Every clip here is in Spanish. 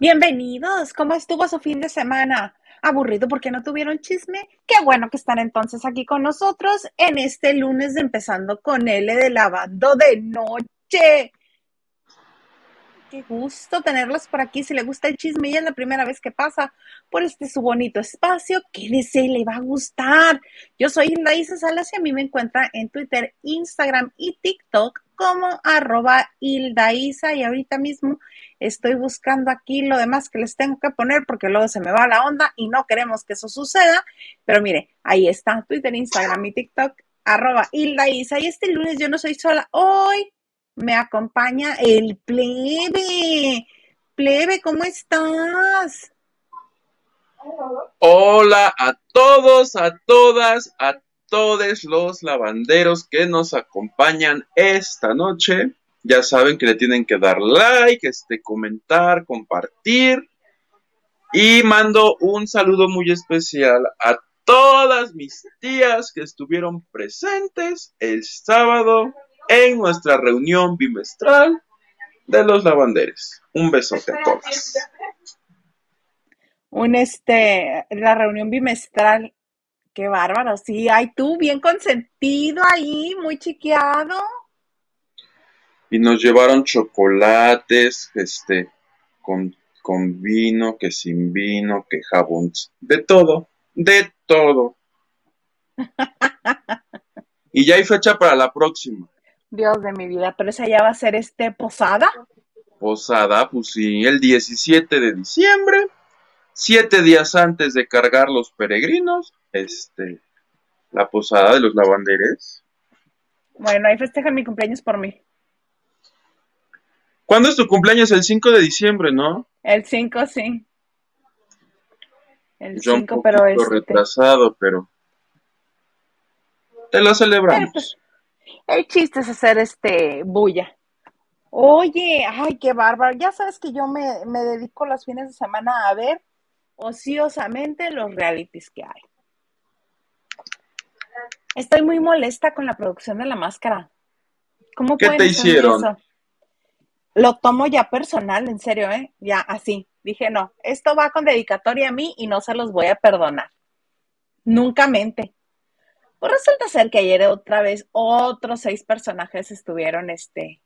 Bienvenidos, ¿cómo estuvo su fin de semana? ¿Aburrido porque no tuvieron chisme? Qué bueno que están entonces aquí con nosotros en este lunes empezando con L de lavando de noche. Qué gusto tenerlos por aquí. Si le gusta el chisme y es la primera vez que pasa por este su bonito espacio, quédese, le va a gustar. Yo soy Hilda Isa Salas y a mí me encuentra en Twitter, Instagram y TikTok como arroba Hilda Isa y ahorita mismo estoy buscando aquí lo demás que les tengo que poner porque luego se me va la onda y no queremos que eso suceda. Pero mire, ahí está, Twitter, Instagram y TikTok, arroba Hilda Isa. Y este lunes yo no soy sola. Hoy me acompaña el plebe. Plebe, ¿cómo estás? Hola a todos, a todas, a todos los lavanderos que nos acompañan esta noche. Ya saben que le tienen que dar like, este, comentar, compartir. Y mando un saludo muy especial a todas mis tías que estuvieron presentes el sábado en nuestra reunión bimestral de los lavanderes. Un besote a todas. Un este, la reunión bimestral, qué bárbaro, sí, ay tú, bien consentido ahí, muy chiqueado. Y nos llevaron chocolates, este, con, con vino, que sin vino, que jabón, de todo, de todo. y ya hay fecha para la próxima. Dios de mi vida, pero esa ya va a ser este posada. Posada, pues sí, el 17 de diciembre, siete días antes de cargar los peregrinos, este, la posada de los lavanderes. Bueno, ahí festejan mi cumpleaños por mí. ¿Cuándo es tu cumpleaños? El 5 de diciembre, ¿no? El 5, sí. El 5, pero es. Este retrasado, pero. Te lo celebramos. Pues, el chiste es hacer este bulla. Oye, ay, qué bárbaro. Ya sabes que yo me, me dedico los fines de semana a ver ociosamente los realities que hay. Estoy muy molesta con la producción de la máscara. ¿Cómo ¿Qué te hicieron? Eso? Lo tomo ya personal, en serio, ¿eh? Ya así. Dije, no, esto va con dedicatoria a mí y no se los voy a perdonar. Nunca mente. Pues resulta ser que ayer otra vez otros seis personajes estuvieron este,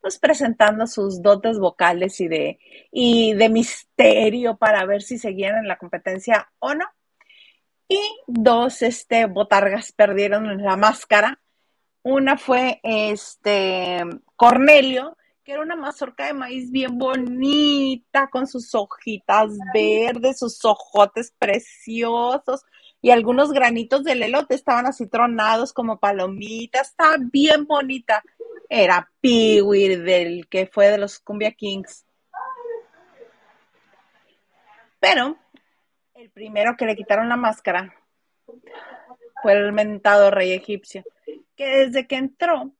pues presentando sus dotes vocales y de, y de misterio para ver si seguían en la competencia o no. Y dos este, botargas perdieron la máscara. Una fue este Cornelio, que era una mazorca de maíz bien bonita, con sus hojitas verdes, sus ojotes preciosos, y algunos granitos del elote estaban así tronados como palomitas, estaba bien bonita. Era Peewee del que fue de los Cumbia Kings. Pero el primero que le quitaron la máscara fue el mentado rey egipcio, que desde que entró,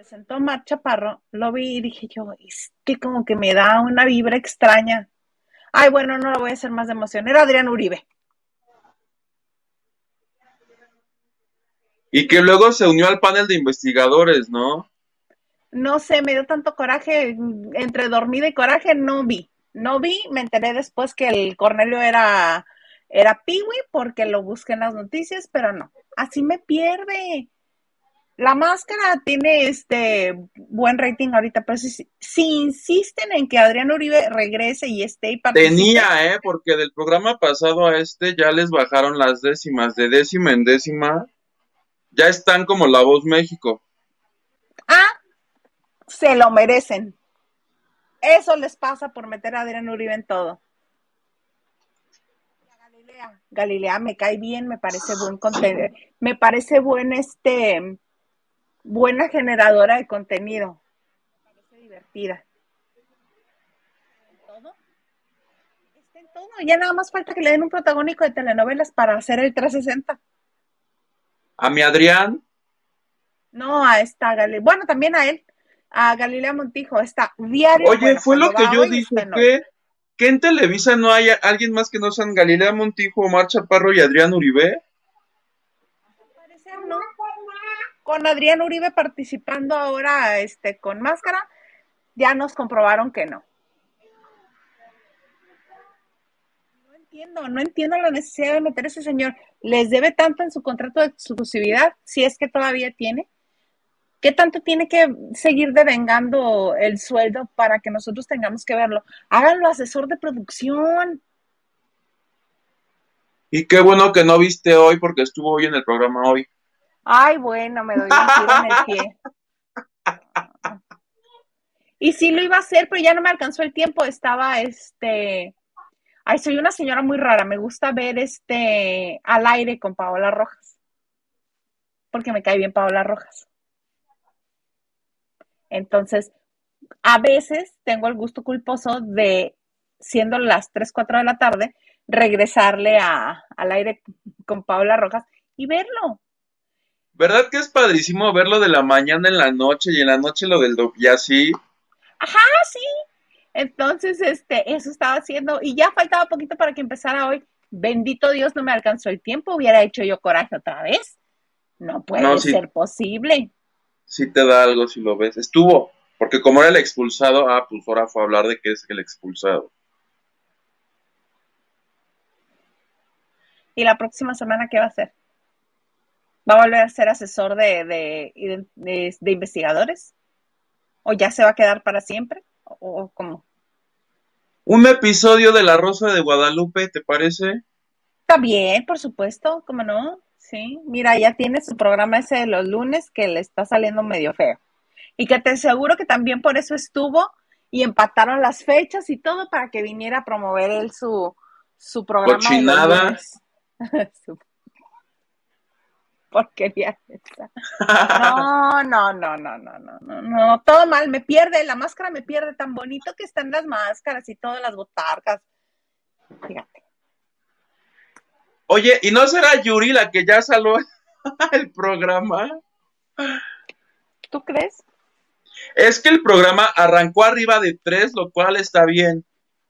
presentó Mar Chaparro, lo vi y dije yo, es que como que me da una vibra extraña. Ay, bueno, no lo voy a hacer más de emoción. Era Adrián Uribe. Y que luego se unió al panel de investigadores, ¿no? No sé, me dio tanto coraje, entre dormida y coraje no vi. No vi, me enteré después que el Cornelio era, era Piwi porque lo busqué en las noticias, pero no, así me pierde. La máscara tiene este buen rating ahorita, pero si, insisten en que Adrián Uribe regrese y esté y participe. Tenía, ¿eh? Porque del programa pasado a este ya les bajaron las décimas, de décima en décima ya están como La Voz México. Ah, se lo merecen. Eso les pasa por meter a Adrián Uribe en todo. Galilea, Galilea me cae bien, me parece buen contenido, me parece buen este buena generadora de contenido. Me parece divertida. todo? Está en todo. Ya nada más falta que le den un protagónico de telenovelas para hacer el 360. ¿A mi Adrián? No, a esta Galilea. Bueno, también a él, a Galilea Montijo, está diario. Oye, fue lo que yo dije, que, que en Televisa no hay alguien más que no sean Galilea Montijo, Omar Chaparro y Adrián Uribe. no. Con Adrián Uribe participando ahora este, con máscara, ya nos comprobaron que no. entiendo, no entiendo la necesidad de meter a ese señor. ¿Les debe tanto en su contrato de exclusividad, si es que todavía tiene? ¿Qué tanto tiene que seguir devengando el sueldo para que nosotros tengamos que verlo? Háganlo asesor de producción. Y qué bueno que no viste hoy porque estuvo hoy en el programa hoy. Ay, bueno, me doy un tiro en el pie. Y sí lo iba a hacer, pero ya no me alcanzó el tiempo. Estaba, este, ay, soy una señora muy rara. Me gusta ver, este, al aire con Paola Rojas, porque me cae bien Paola Rojas. Entonces, a veces tengo el gusto culposo de, siendo las 3, 4 de la tarde, regresarle a, al aire con Paola Rojas y verlo. ¿Verdad que es padrísimo verlo de la mañana en la noche y en la noche lo del do y así? Ajá, sí. Entonces, este, eso estaba haciendo y ya faltaba poquito para que empezara hoy. Bendito Dios, no me alcanzó el tiempo, hubiera hecho yo coraje otra vez. No puede ser posible. Sí te da algo si lo ves. Estuvo, porque como era el expulsado, ah, pues ahora fue a hablar de que es el expulsado. ¿Y la próxima semana qué va a hacer? ¿Va a volver a ser asesor de, de investigadores? ¿O ya se va a quedar para siempre? ¿O, cómo? Un episodio de La Rosa de Guadalupe, ¿te parece? Está bien, por supuesto, ¿cómo no? Sí, mira, ya tiene su programa ese de los lunes que le está saliendo medio feo. Y que te aseguro que también por eso estuvo y empataron las fechas y todo para que viniera a promover él su, su programa. Cochinada. porquería No, no, no, no, no, no, no, no, todo mal, me pierde, la máscara me pierde, tan bonito que están las máscaras y todas las botargas. Fíjate. Oye, ¿y no será Yuri la que ya salió el programa? ¿Tú crees? Es que el programa arrancó arriba de tres, lo cual está bien.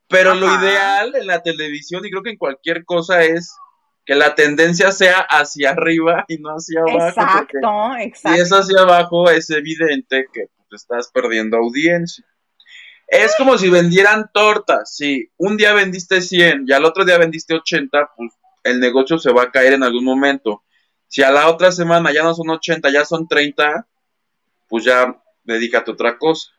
Pero lo ideal en la televisión y creo que en cualquier cosa es que la tendencia sea hacia arriba y no hacia abajo. Exacto, exacto. Si es hacia abajo, es evidente que pues, estás perdiendo audiencia. Es como si vendieran tortas. Si un día vendiste 100 y al otro día vendiste 80, pues el negocio se va a caer en algún momento. Si a la otra semana ya no son 80, ya son 30, pues ya dedícate a otra cosa.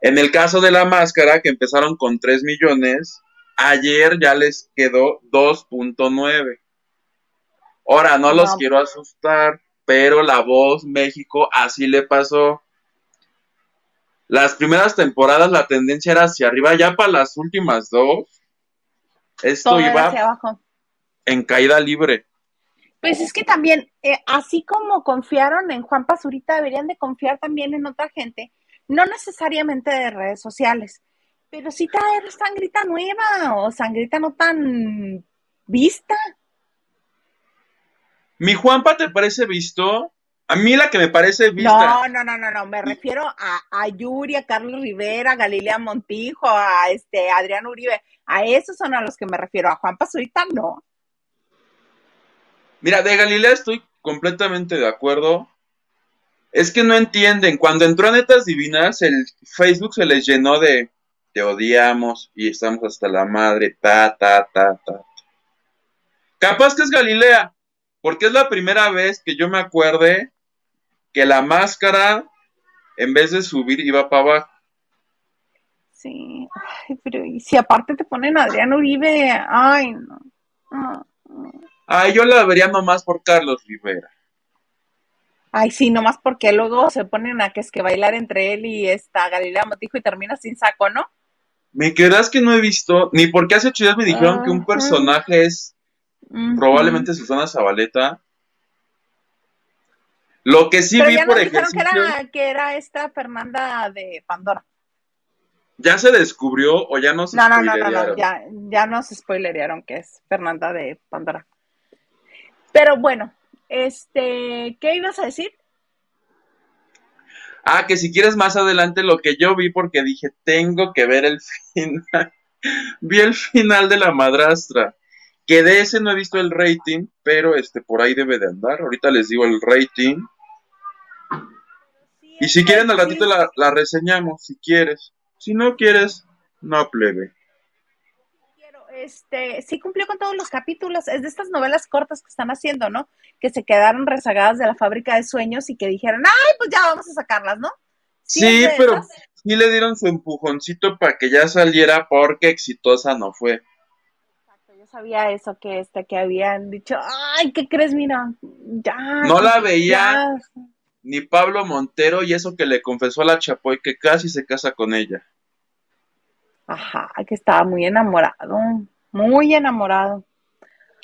En el caso de la máscara, que empezaron con 3 millones, Ayer ya les quedó 2.9. Ahora, no, los quiero asustar, pero la voz México así le pasó. Las primeras temporadas la tendencia era hacia arriba, ya para las últimas dos, esto iba en caída libre. Pues es que también, eh, así como confiaron en Juan Pazurita, deberían de confiar también en otra gente, no necesariamente de redes sociales, pero sí traer sangrita nueva o sangrita no tan vista. ¿Mi Juanpa te parece visto? A mí la que me parece vista. No, no, no, no, no. Me refiero a, a Yuri, a Carlos Rivera, a Galilea Montijo, a este Adrián Uribe. A esos son a los que me refiero. A Juan Pazurita no. Mira, de Galilea estoy completamente de acuerdo. Es que no entienden. Cuando entró a Netas Divinas, el Facebook se les llenó de te odiamos y estamos hasta la madre, ta, ta, ta, ta. Capaz que es Galilea, porque es la primera vez que yo me acuerde que la máscara, en vez de subir, iba para abajo. Sí, ay, pero y si aparte te ponen Adrián Uribe, ay, no. Ay, yo la vería nomás por Carlos Rivera. Ay, sí, nomás porque luego se ponen a que es que bailar entre él y esta Galilea Motijo y termina sin saco, ¿no? Me quedas que no he visto, ni porque hace ocho días me dijeron que un personaje es probablemente Susana Zabaleta. Lo que sí vi por ejercicio. Que era, que era esta Fernanda de Pandora. ¿Ya se descubrió o ya no se No, no, no, no, no, ya, ya nos spoilerearon que es Fernanda de Pandora. Pero bueno, este, ¿qué ibas a decir? Ah, que si quieres más adelante lo que yo vi porque dije, tengo que ver el final. vi el final de la madrastra. Que de ese no he visto el rating, pero este por ahí debe de andar. Ahorita les digo el rating. y si quieren al ratito la, la, reseñamos, si quieres. Si no quieres, no plebe. Este, sí cumplió con todos los capítulos. Es de estas novelas cortas que están haciendo, ¿no? Que se quedaron rezagadas de la fábrica de sueños y que dijeron, ay, pues ya vamos a sacarlas, ¿no? Sí, pero sí le dieron su empujoncito para que ya saliera porque exitosa no fue. Exacto, yo sabía eso, que este, que habían dicho, ay, ¿qué crees? Mira, ya. No la veía ni Pablo Montero y eso que le confesó a la Chapoy que casi se casa con ella. Ajá, que estaba muy enamorado, muy enamorado.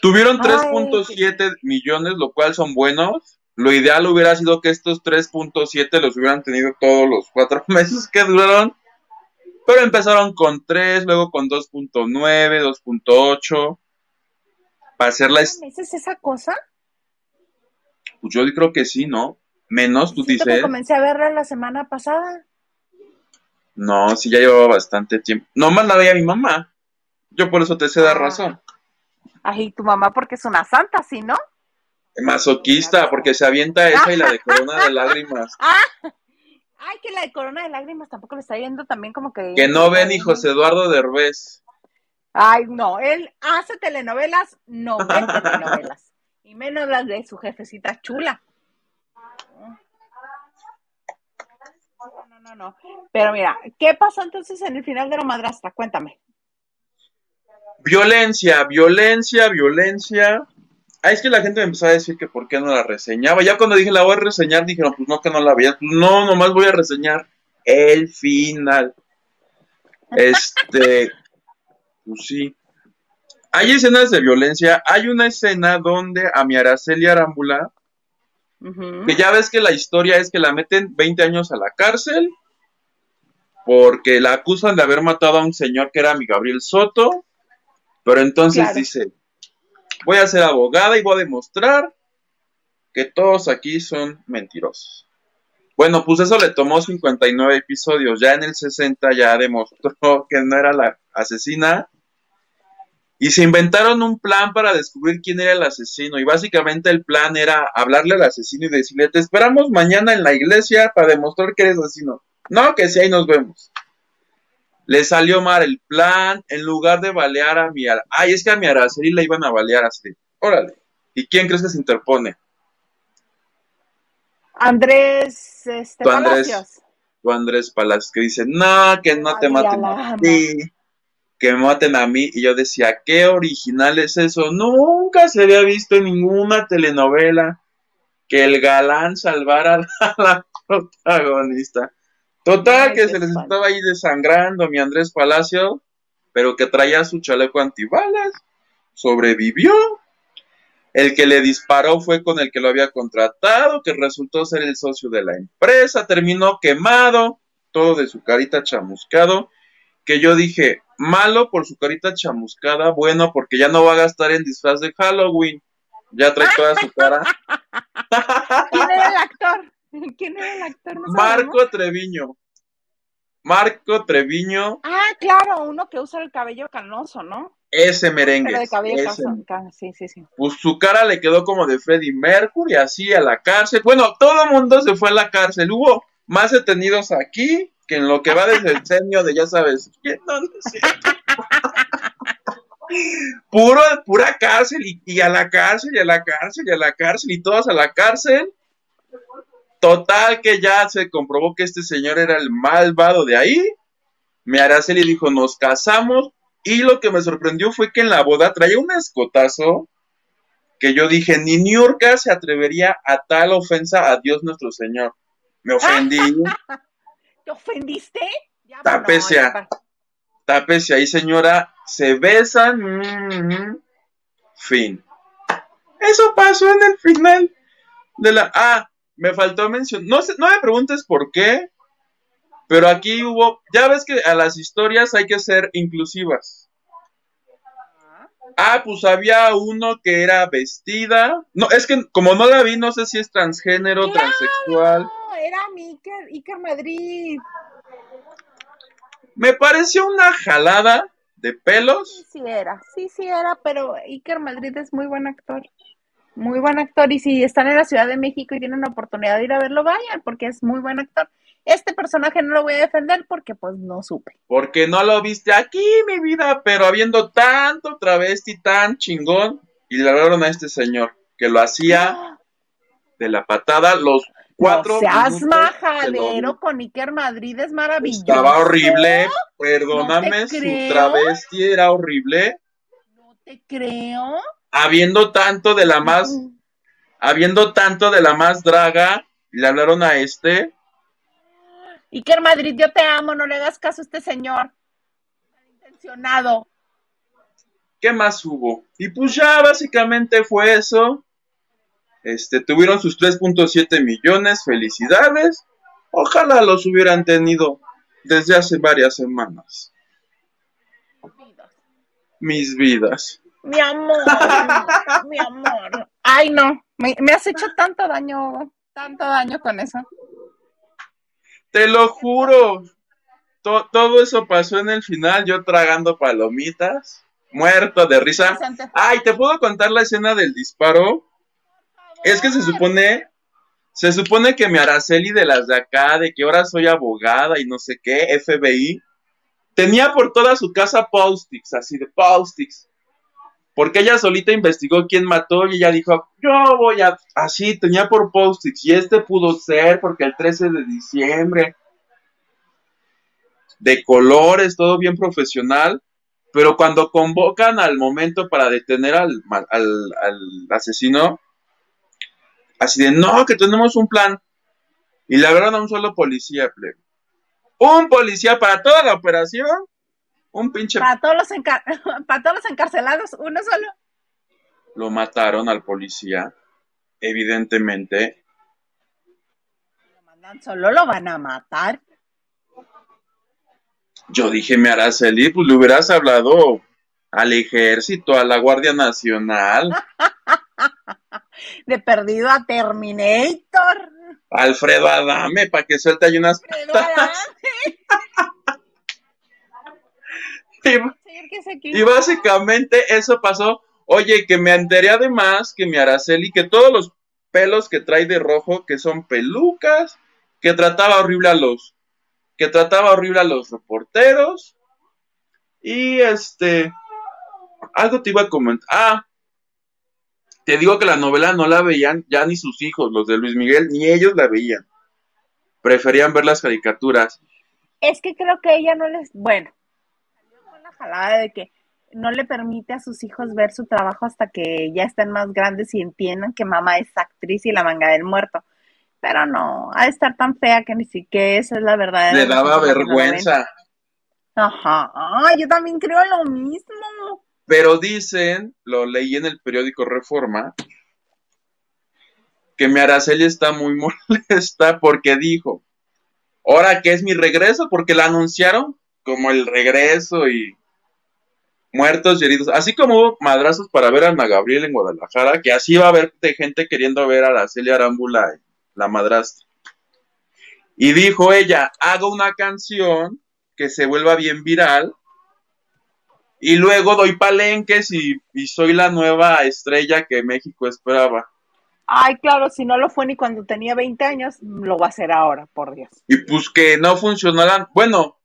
Tuvieron 3.7 millones, lo cual son buenos. Lo ideal hubiera sido que estos 3.7 los hubieran tenido todos los cuatro meses que duraron. Pero empezaron con 3, luego con 2.9, 2.8. Para hacerla... ¿Meses esa cosa? Pues yo creo que sí, ¿no? Menos, tú dices. Comencé a verla la semana pasada. No, sí, ya llevaba bastante tiempo. No más la veía mi mamá. Yo por eso te sé dar ah. razón. Ay, tu mamá porque es una santa, ¿sí, no? Masoquista, porque se avienta esa y la de corona de lágrimas. Ay, que la de corona de lágrimas tampoco le está yendo también como que... Que no ven ni José Eduardo Derbez. Ay, no, él hace telenovelas, no ve telenovelas. Y menos las de su jefecita chula. No, no. Pero mira, ¿qué pasó entonces en el final de la madrastra? Cuéntame. Violencia, violencia, violencia. Ah, es que la gente me empezó a decir que por qué no la reseñaba. Ya cuando dije la voy a reseñar, dijeron, pues no, que no la veía. Pues no, nomás voy a reseñar el final. Este, pues sí. Hay escenas de violencia. Hay una escena donde a mi Araceli Arámbula, que ya ves que la historia es que la meten 20 años a la cárcel porque la acusan de haber matado a un señor que era mi Gabriel Soto. Pero entonces dice, voy a ser abogada y voy a demostrar que todos aquí son mentirosos. Bueno, pues eso le tomó 59 episodios. Ya en el 60 ya demostró que no era la asesina. Y se inventaron un plan para descubrir quién era el asesino. Y básicamente el plan era hablarle al asesino y decirle, te esperamos mañana en la iglesia para demostrar que eres asesino. No, que sí, ahí nos vemos. Le salió mal el plan, en lugar de balear a mi... Ay, es que a mi Araceli la iban a balear así. Órale. ¿Y quién crees que se interpone? Andrés, este, tu Andrés, Palacios. Tu Andrés Palacios, que dice, no, que no te maten que me maten a mí. Y yo decía, qué original es eso. Nunca se había visto en ninguna telenovela que el galán salvara a la protagonista. Total, que se les estaba ahí desangrando mi Andrés Palacio, pero que traía su chaleco antibalas, sobrevivió. El que le disparó fue con el que lo había contratado, que resultó ser el socio de la empresa, terminó quemado, todo de su carita chamuscado, que yo dije, malo por su carita chamuscada, bueno porque ya no va a gastar en disfraz de Halloween, ya trae toda su cara. ¿Quién era el actor? ¿Quién era el actor? Marco Treviño. Marco Treviño. Ah, claro, uno que usa el cabello canoso, ¿no? Ese merengue. Sí, sí, sí. Pues su cara le quedó como de Freddie Mercury, así a la cárcel. Bueno, todo el mundo se fue a la cárcel. Hubo más detenidos aquí que en lo que va desde el senio de ya sabes quién no, Puro, pura cárcel y, y, a la cárcel y a la cárcel y a la cárcel y todos a la cárcel. Total que ya se comprobó que este señor era el malvado de ahí. Me Araceli dijo, nos casamos. Y lo que me sorprendió fue que en la boda traía un escotazo que yo dije, ni Niurka se atrevería a tal ofensa a Dios nuestro Señor. Me ofendí. ¿Te ofendiste? Tapecia. Tapecia. Ahí, señora, se besan. Mm, fin. Eso pasó en el final de la... Ah, me faltó mencionar, no, sé, no me preguntes por qué, pero aquí hubo, ya ves que a las historias hay que ser inclusivas. Ah, pues había uno que era vestida. No, es que como no la vi, no sé si es transgénero, transexual. Era Iker, Iker Madrid. Me pareció una jalada de pelos. Sí, sí era, sí, sí era, pero Iker Madrid es muy buen actor. muy buen actor. Y si están en la Ciudad de México y tienen la oportunidad de ir a verlo, vayan, porque es muy buen actor. Este personaje no lo voy a defender porque pues no supe. Porque no lo viste aquí, mi vida, pero habiendo tanto travesti tan chingón, y le hablaron a este señor que lo hacía de la patada los cuatro. No seas majadero con Iker Madrid, es maravilloso. Estaba horrible, perdóname, su travesti era horrible. No te creo. Habiendo tanto de la más, habiendo tanto de la más draga, le hablaron a este Iker Madrid, yo te amo, no le hagas caso a este señor. Intencionado. ¿Qué más hubo? Y pues ya básicamente fue eso. Este, tuvieron sus 3.7 millones, felicidades. Ojalá los hubieran tenido desde hace varias semanas. Mis vidas. Mi amor, mi amor. Ay, no, me, me has hecho tanto daño, tanto daño con eso. Te lo juro. todo eso pasó en el final, yo tragando palomitas, muerto de risa. Ay, ¿te puedo contar la escena del disparo? Es que se supone, se supone que mi Araceli de las de acá, de que ahora soy abogada y no sé qué, FBI, tenía por toda su casa post así de post Porque ella solita investigó quién mató y ella dijo, yo voy a, así, tenía por post y este pudo ser porque el 13 de diciembre, de colores, todo bien profesional, pero cuando convocan al momento para detener al, al asesino, Así de, no, que tenemos un plan. Y le agarraron a un solo policía, plebe. Un policía para toda la operación. Un pinche. Para todos los, para todos los encarcelados, uno solo. Lo mataron al policía, evidentemente. Lo mandan solo, lo van a matar. Yo dije, me Araceli, pues le hubieras hablado al ejército, a la Guardia Nacional. de perdido a Terminator. Alfredo Adame, para que suelte ahí unas y, y básicamente eso pasó. Oye, que me enteré además que mi Araceli, que todos los pelos que trae de rojo, que son pelucas, que trataba horrible a los, que trataba horrible a los reporteros. Y este, algo te iba a comentar. Ah, te digo que la novela no la veían ya ni sus hijos, los de Luis Miguel, ni ellos la veían. Preferían ver las caricaturas. Es que creo que ella no les, bueno, salió con la jalada de que no le permite a sus hijos ver su trabajo hasta que ya estén más grandes y entiendan que mamá es actriz y la manga del muerto. Pero no, ha de estar tan fea que ni siquiera esa es la verdad. Le daba vergüenza. Ajá, yo también creo lo mismo. Pero dicen, lo leí en el periódico Reforma, que mi Araceli está muy molesta porque dijo, ahora que es mi regreso, porque la anunciaron como el regreso y muertos y heridos, así como hubo madrazos para ver a Ana Gabriel en Guadalajara, que así va a haber gente queriendo ver a Araceli Arámbula, la madrastra. Y dijo ella, hago una canción que se vuelva bien viral y luego doy palenques y, soy la nueva estrella que México esperaba. Ay, claro, si no lo fue ni cuando tenía 20 años, lo va a hacer ahora, por Dios. Y pues que no funcionarán. Bueno,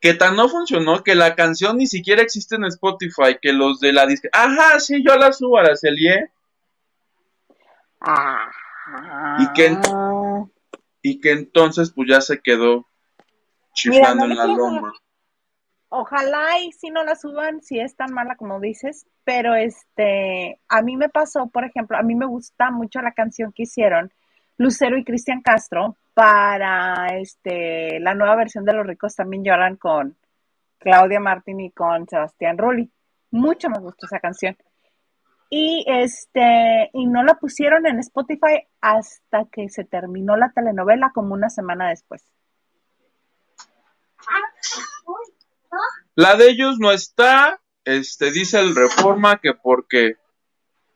que tan no funcionó que la canción ni siquiera existe en Spotify, que los de la disque. Ajá, sí, yo la subo a la Celie. Ah. Y que, y que entonces pues ya se quedó chiflando en la loma. Ojalá y si no la suban, si es tan mala como dices, pero este, a mí me pasó, por ejemplo, a mí me gusta mucho la canción que hicieron Lucero y Cristian Castro para este, la nueva versión de Los ricos también lloran con Claudia Martín y con Sebastián Rulli. Mucho me gustó esa canción. Y este, y no la pusieron en Spotify hasta que se terminó la telenovela como una semana después. La de ellos no está, este, dice el Reforma que porque,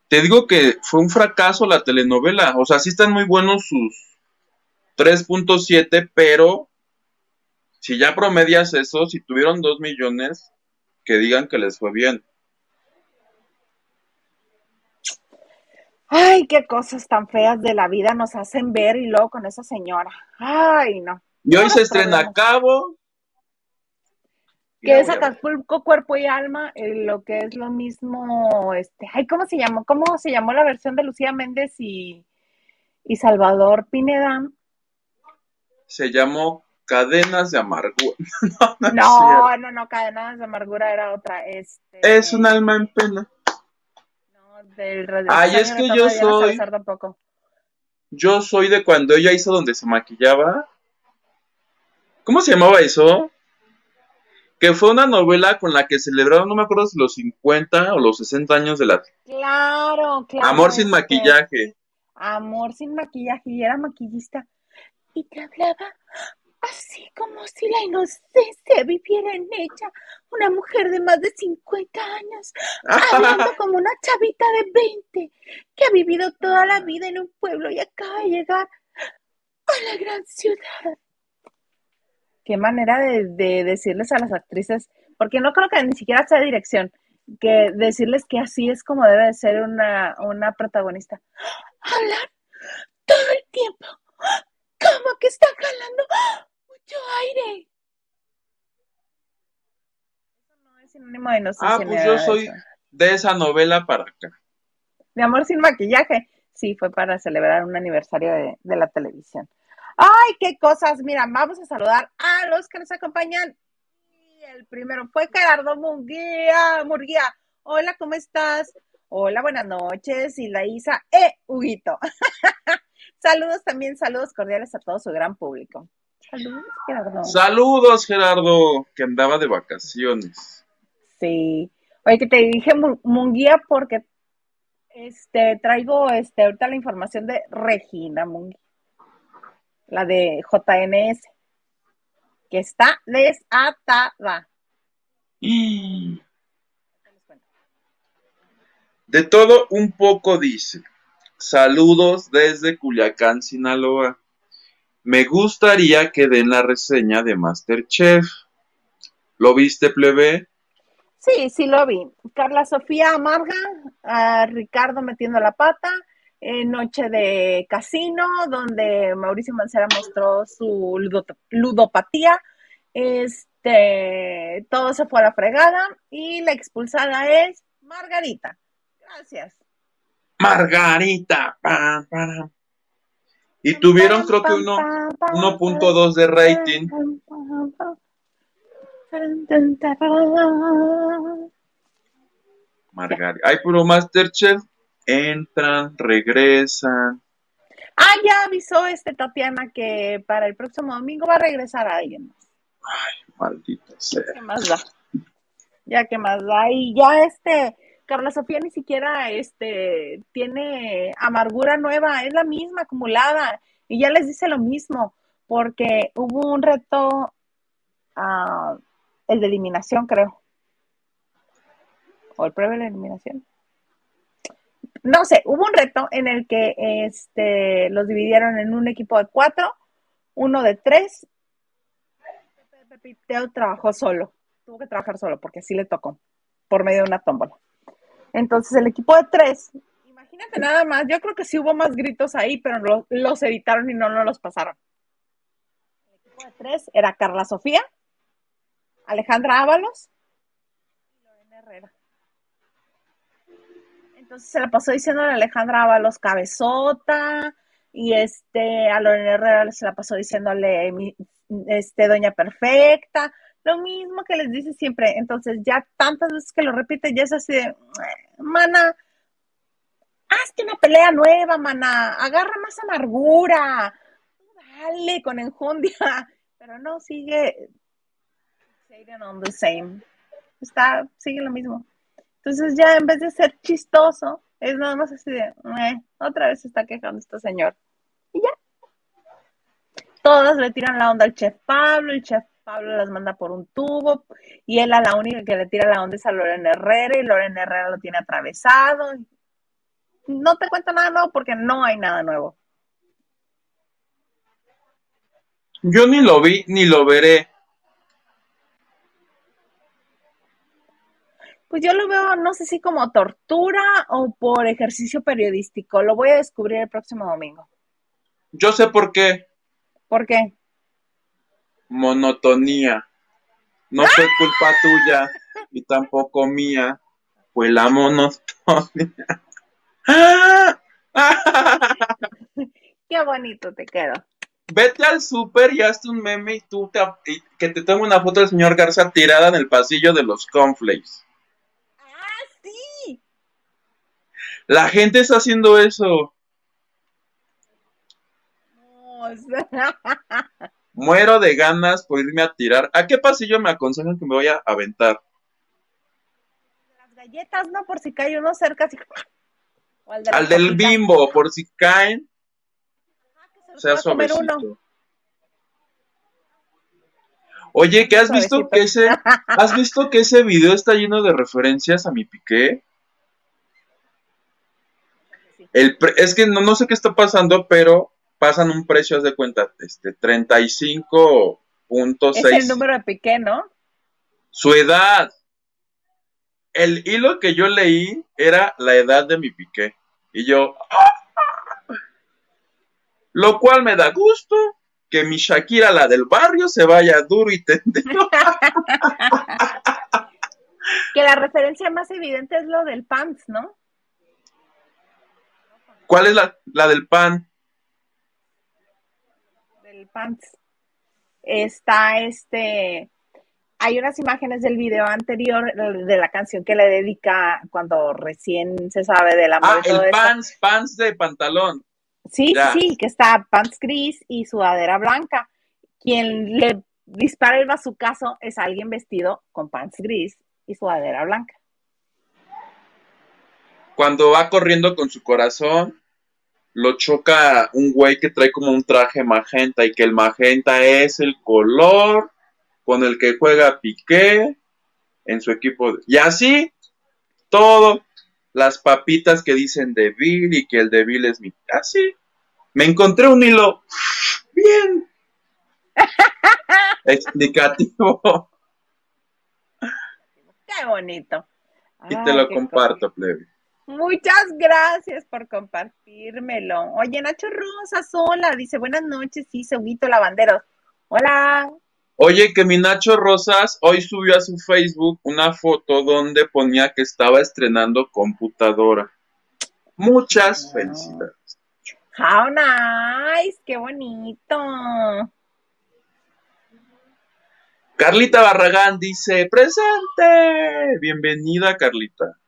te digo que fue un fracaso la telenovela, o sea, sí están muy buenos sus 3.7, pero si ya promedias eso, si tuvieron 2 millones, que digan que les fue bien. Ay, qué cosas tan feas de la vida nos hacen ver y luego con esa señora. Ay, no. Y hoy se estrena Cabo. Que es Acapulco, cuerpo y alma, lo que es lo mismo, este, ay, ¿cómo se llamó? ¿Cómo se llamó la versión de Lucía Méndez y, y Salvador Pineda? Se llamó Cadenas de Amargura. no, no, no, Cadenas de Amargura era otra. Este... Es un alma en pena. No, del Ay, es que yo soy. Yo soy de cuando ella hizo donde se maquillaba. ¿Cómo se llamaba eso? Que fue una novela con la que celebraron, no me acuerdo si los 50 o los 60 años de la. Claro, claro. Amor sin maquillaje. Amor sin maquillaje, y era maquillista. Y te hablaba así como si la inocencia viviera en ella. Una mujer de más de 50 años, hablando como una chavita de 20, que ha vivido toda la vida en un pueblo y acaba de llegar a la gran ciudad qué manera de, decirles a las actrices, porque no creo que ni siquiera sea dirección, que decirles que así es como debe de ser una, protagonista. Hablar todo el tiempo, como que está jalando mucho aire. Eso no es sinónimo de inocencia. Ah, pues yo soy de esa novela para acá. De amor sin maquillaje. Sí, fue para celebrar un aniversario de, de la televisión. Ay, qué cosas. Mira, vamos a saludar a los que nos acompañan. Y el primero fue Gerardo Murguía. Murguía. Hola, ¿cómo estás? Hola, buenas noches. Y la Isa, eh, Huguito. saludos también, saludos cordiales a todo su gran público. Saludos, Gerardo. Saludos, Gerardo, que andaba de vacaciones. Sí. Oye, que te dije Munguía porque este traigo este ahorita la información de Regina Munguía la de JNS, que está desatada. De todo un poco dice. Saludos desde Culiacán, Sinaloa. Me gustaría que den la reseña de Masterchef. ¿Lo viste, plebe? Sí, sí lo vi. Carla Sofía Amarga, a Ricardo metiendo la pata, noche de casino, donde Mauricio Mancera mostró su ludopatía. Este, todo se fue a la fregada y la expulsada es Margarita. Gracias. Margarita. Y tuvieron creo que 1.2 de rating. Margarita. Hay puro Masterchef entran, regresan. Ah, ya avisó este Tatiana que para el próximo domingo va a regresar a alguien más. Ay, maldito sea. ¿Qué más da? Ya que más da. Y ya este, Carla Sofía ni siquiera este tiene amargura nueva, es la misma acumulada. Y ya les dice lo mismo, porque hubo un reto, uh, el de eliminación, creo. O el previo de la eliminación no sé, hubo un reto en el que este, los dividieron en un equipo de cuatro, uno de tres. Teo trabajó solo, tuvo que trabajar solo porque así le tocó, por medio de una tómbola. Entonces el equipo de tres, imagínate nada más, yo creo que sí hubo más gritos ahí, pero los editaron y no, no los pasaron. El equipo de tres era Carla Sofía, Alejandra Ábalos y Lorena Herrera. Entonces se la pasó diciendo a Alejandra Ábalos cabezota y este a Lorena Herrera se la pasó diciéndole este Doña Perfecta, lo mismo que les dice siempre. Entonces ya tantas veces que lo repite ya es así de, mana, hazte una pelea nueva, mana, agarra más amargura, dale con enjundia, pero no sigue on the same. Está, sigue lo mismo. Entonces ya en vez de ser chistoso, es nada más así de, otra vez se está quejando este señor. Y ya. Todas le tiran la onda al chef Pablo, el chef Pablo las manda por un tubo y él a la única que le tira la onda es a Lorena Herrera y Lorena Herrera lo tiene atravesado. No te cuento nada nuevo porque no hay nada nuevo. Yo ni lo vi ni lo veré. Pues yo lo veo, no sé si como tortura o por ejercicio periodístico. Lo voy a descubrir el próximo domingo. Yo sé por qué. ¿Por qué? Monotonía. No fue culpa tuya y tampoco mía. Fue la monotonía. Qué bonito te quedó. Vete al súper y hazte un meme y tú te, y que te tome una foto del señor Garza tirada en el pasillo de los cornflakes. ¡Ah, sí! La gente está haciendo eso. Muero de ganas por irme a tirar. ¿A qué pasillo me aconsejan que me voy a aventar? Las galletas, ¿no? Por si cae uno cerca. Así... Al, de al del bimbo, por si caen. Ah, sea suavecito. Oye, ¿qué has visto que ese, has visto que ese video está lleno de referencias a mi piqué? El es que no, no sé qué está pasando, pero pasan un precio, haz de cuenta, este, 35.6. Es el número de Piqué, ¿no? Su edad. El hilo que yo leí era la edad de mi Piqué. Y yo, lo cual me da gusto que mi Shakira, la del barrio, se vaya duro y tendido. que la referencia más evidente es lo del pants, ¿no? ¿Cuál es la, la del pan? Del pants. Está este. Hay unas imágenes del video anterior de la canción que le dedica cuando recién se sabe del amor. Ah, el pants, pants de pantalón. Sí, sí, que está pants gris y sudadera blanca. Quien le dispara el bazucazo es alguien vestido con pants gris y sudadera blanca. Cuando va corriendo con su corazón, lo choca un güey que trae como un traje magenta y que el magenta es el color con el que juega Piqué en su equipo. Y así, todo, las papitas que dicen de Bill y que el de Bill es mi... Así, me encontré un hilo bien explicativo. Qué bonito. Y te lo comparto, plebe. Muchas gracias por compartírmelo. Oye, Nacho Rosa, sola, dice buenas noches, sí, Seguito Lavanderos. Hola. Oye, que mi Nacho Rosas hoy subió a su Facebook una foto donde ponía que estaba estrenando computadora. Muchas ah. felicidades. How nice, qué bonito. Carlita Barragán dice, presente. Bienvenida, Carlita.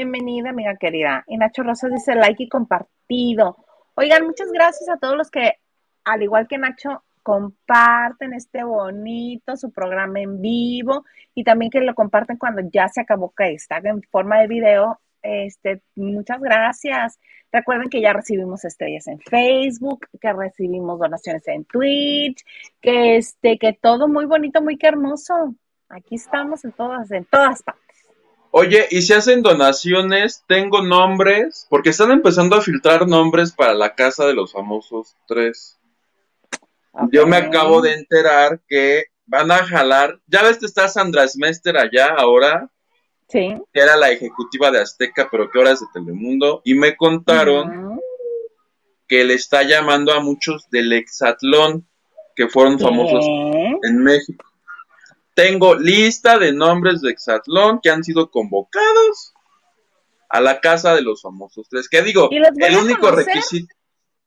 Bienvenida, amiga querida. Y Nacho Rosas dice like y compartido. Oigan, muchas gracias a todos los que, al igual que Nacho, comparten este bonito, su programa en vivo y también que lo comparten cuando ya se acabó que está en forma de video. Este, muchas gracias. Recuerden que ya recibimos estrellas en Facebook, que recibimos donaciones en Twitch, que este, que todo muy bonito, muy hermoso. Aquí estamos en todas, en todas partes. Oye, y si hacen donaciones, tengo nombres, porque están empezando a filtrar nombres para la casa de los famosos tres. Yo me acabo de enterar que van a jalar, ya ves que está Sandra Smester allá ahora, sí. que era la ejecutiva de Azteca, pero que ahora es de Telemundo, y me contaron que le está llamando a muchos del Exatlón, que fueron famosos en México. Tengo lista de nombres de Exatlón que han sido convocados a la casa de los famosos tres. ¿Qué digo? El único requisito.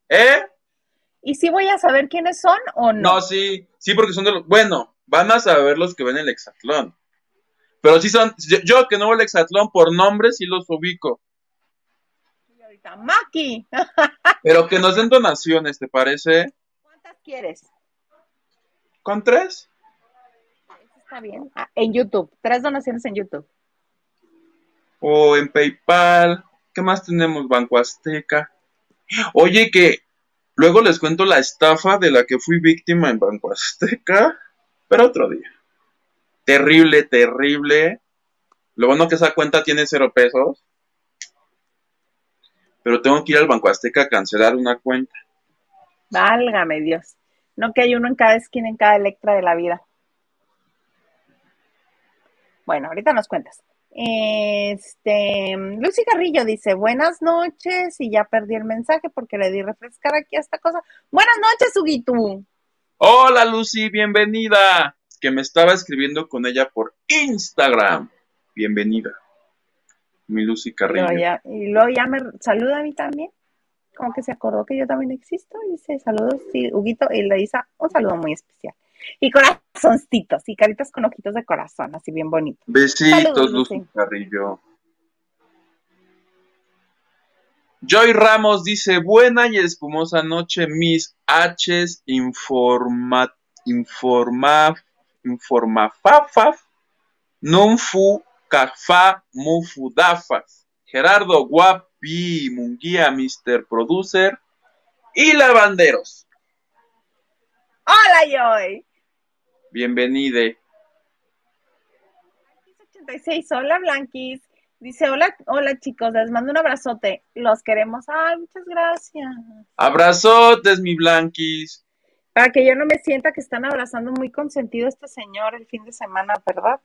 ¿Eh? ¿Y si voy a saber quiénes son o no? No, sí, sí, porque son de los. Bueno, van a saber los que ven el hexatlón. Pero sí son. Yo, que no veo el hexatlón por nombre, sí los ubico. Y ahorita, Maki. Pero que nos den donaciones, ¿te parece? ¿Cuántas quieres? ¿Con tres? Está bien. Ah, en YouTube, tres donaciones en YouTube. O en PayPal. ¿Qué más tenemos? Banco Azteca. Oye, que Luego les cuento la estafa de la que fui víctima en Banco Azteca, pero otro día. Terrible, terrible. Lo bueno que esa cuenta tiene cero pesos. Pero tengo que ir al Banco Azteca a cancelar una cuenta. Válgame Dios. No que hay uno en cada esquina, en cada Electra de la vida. Bueno, ahorita nos cuentas. Este, Lucy Carrillo dice, buenas noches, y ya perdí el mensaje porque le di refrescar aquí a esta cosa. Buenas noches, Uguitu. Hola, Lucy, bienvenida. Que me estaba escribiendo con ella por Instagram. Bienvenida. Mi Lucy Carrillo. y luego ya me saluda a mí también. Como que se acordó que yo también existo y dice saludos, sí, Huguito, y le dice un saludo muy especial. Y corazoncitos y caritas con ojitos de corazón, así bien bonito. Besitos, Lucy Carrillo. Joy Ramos dice, buena y espumosa noche, mis H's informa, informa, informafafaf, nunfu, cafa, mufudafas. Gerardo Guapi, Munguía, Mr. Producer y Lavanderos. Hola, Joy. Bienvenide. 86, hola Blanquis. Dice, hola, hola chicos, les mando un abrazote. Los queremos. Ay, muchas gracias. Abrazotes, mi Blanquis. Para que yo no me sienta que están abrazando muy consentido a este señor el fin de semana, ¿verdad?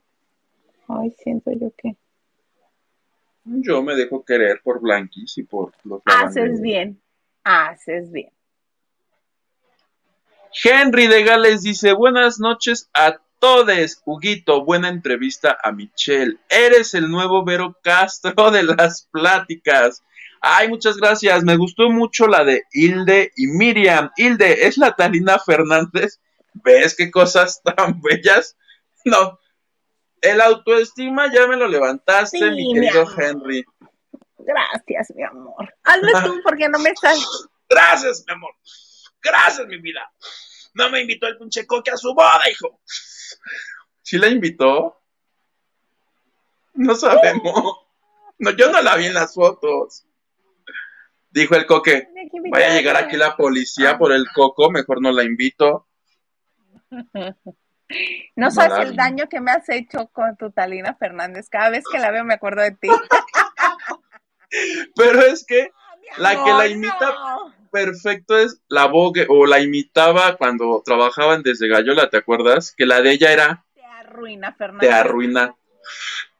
Ay, siento yo que. Yo me dejo querer por Blanquis y por los Haces bien, haces bien. Henry de Gales dice, buenas noches a todos. Huguito, buena entrevista a Michelle. Eres el nuevo Vero Castro de las pláticas. Ay, muchas gracias. Me gustó mucho la de Hilde y Miriam. Hilde, ¿es la Talina Fernández? ¿Ves qué cosas tan bellas? No. El autoestima ya me lo levantaste, mi querido Henry. Gracias, mi amor. Hazlo tú porque no me estás. Gracias, mi amor. Gracias, mi vida. No me invitó el pinche coque a su boda, hijo. ¿Sí la invitó? No sabemos. No, yo no la vi en las fotos. Dijo el coque, vaya a llegar aquí la policía por el coco, mejor no la invito. No sabes el daño que me has hecho con tu Talina Fernández. Cada vez que la veo me acuerdo de ti. Pero es que la que la imita perfecto es la Vogue, o la imitaba cuando trabajaban desde Gallola, ¿te acuerdas? Que la de ella era... Te arruina, Fernando. Te arruina.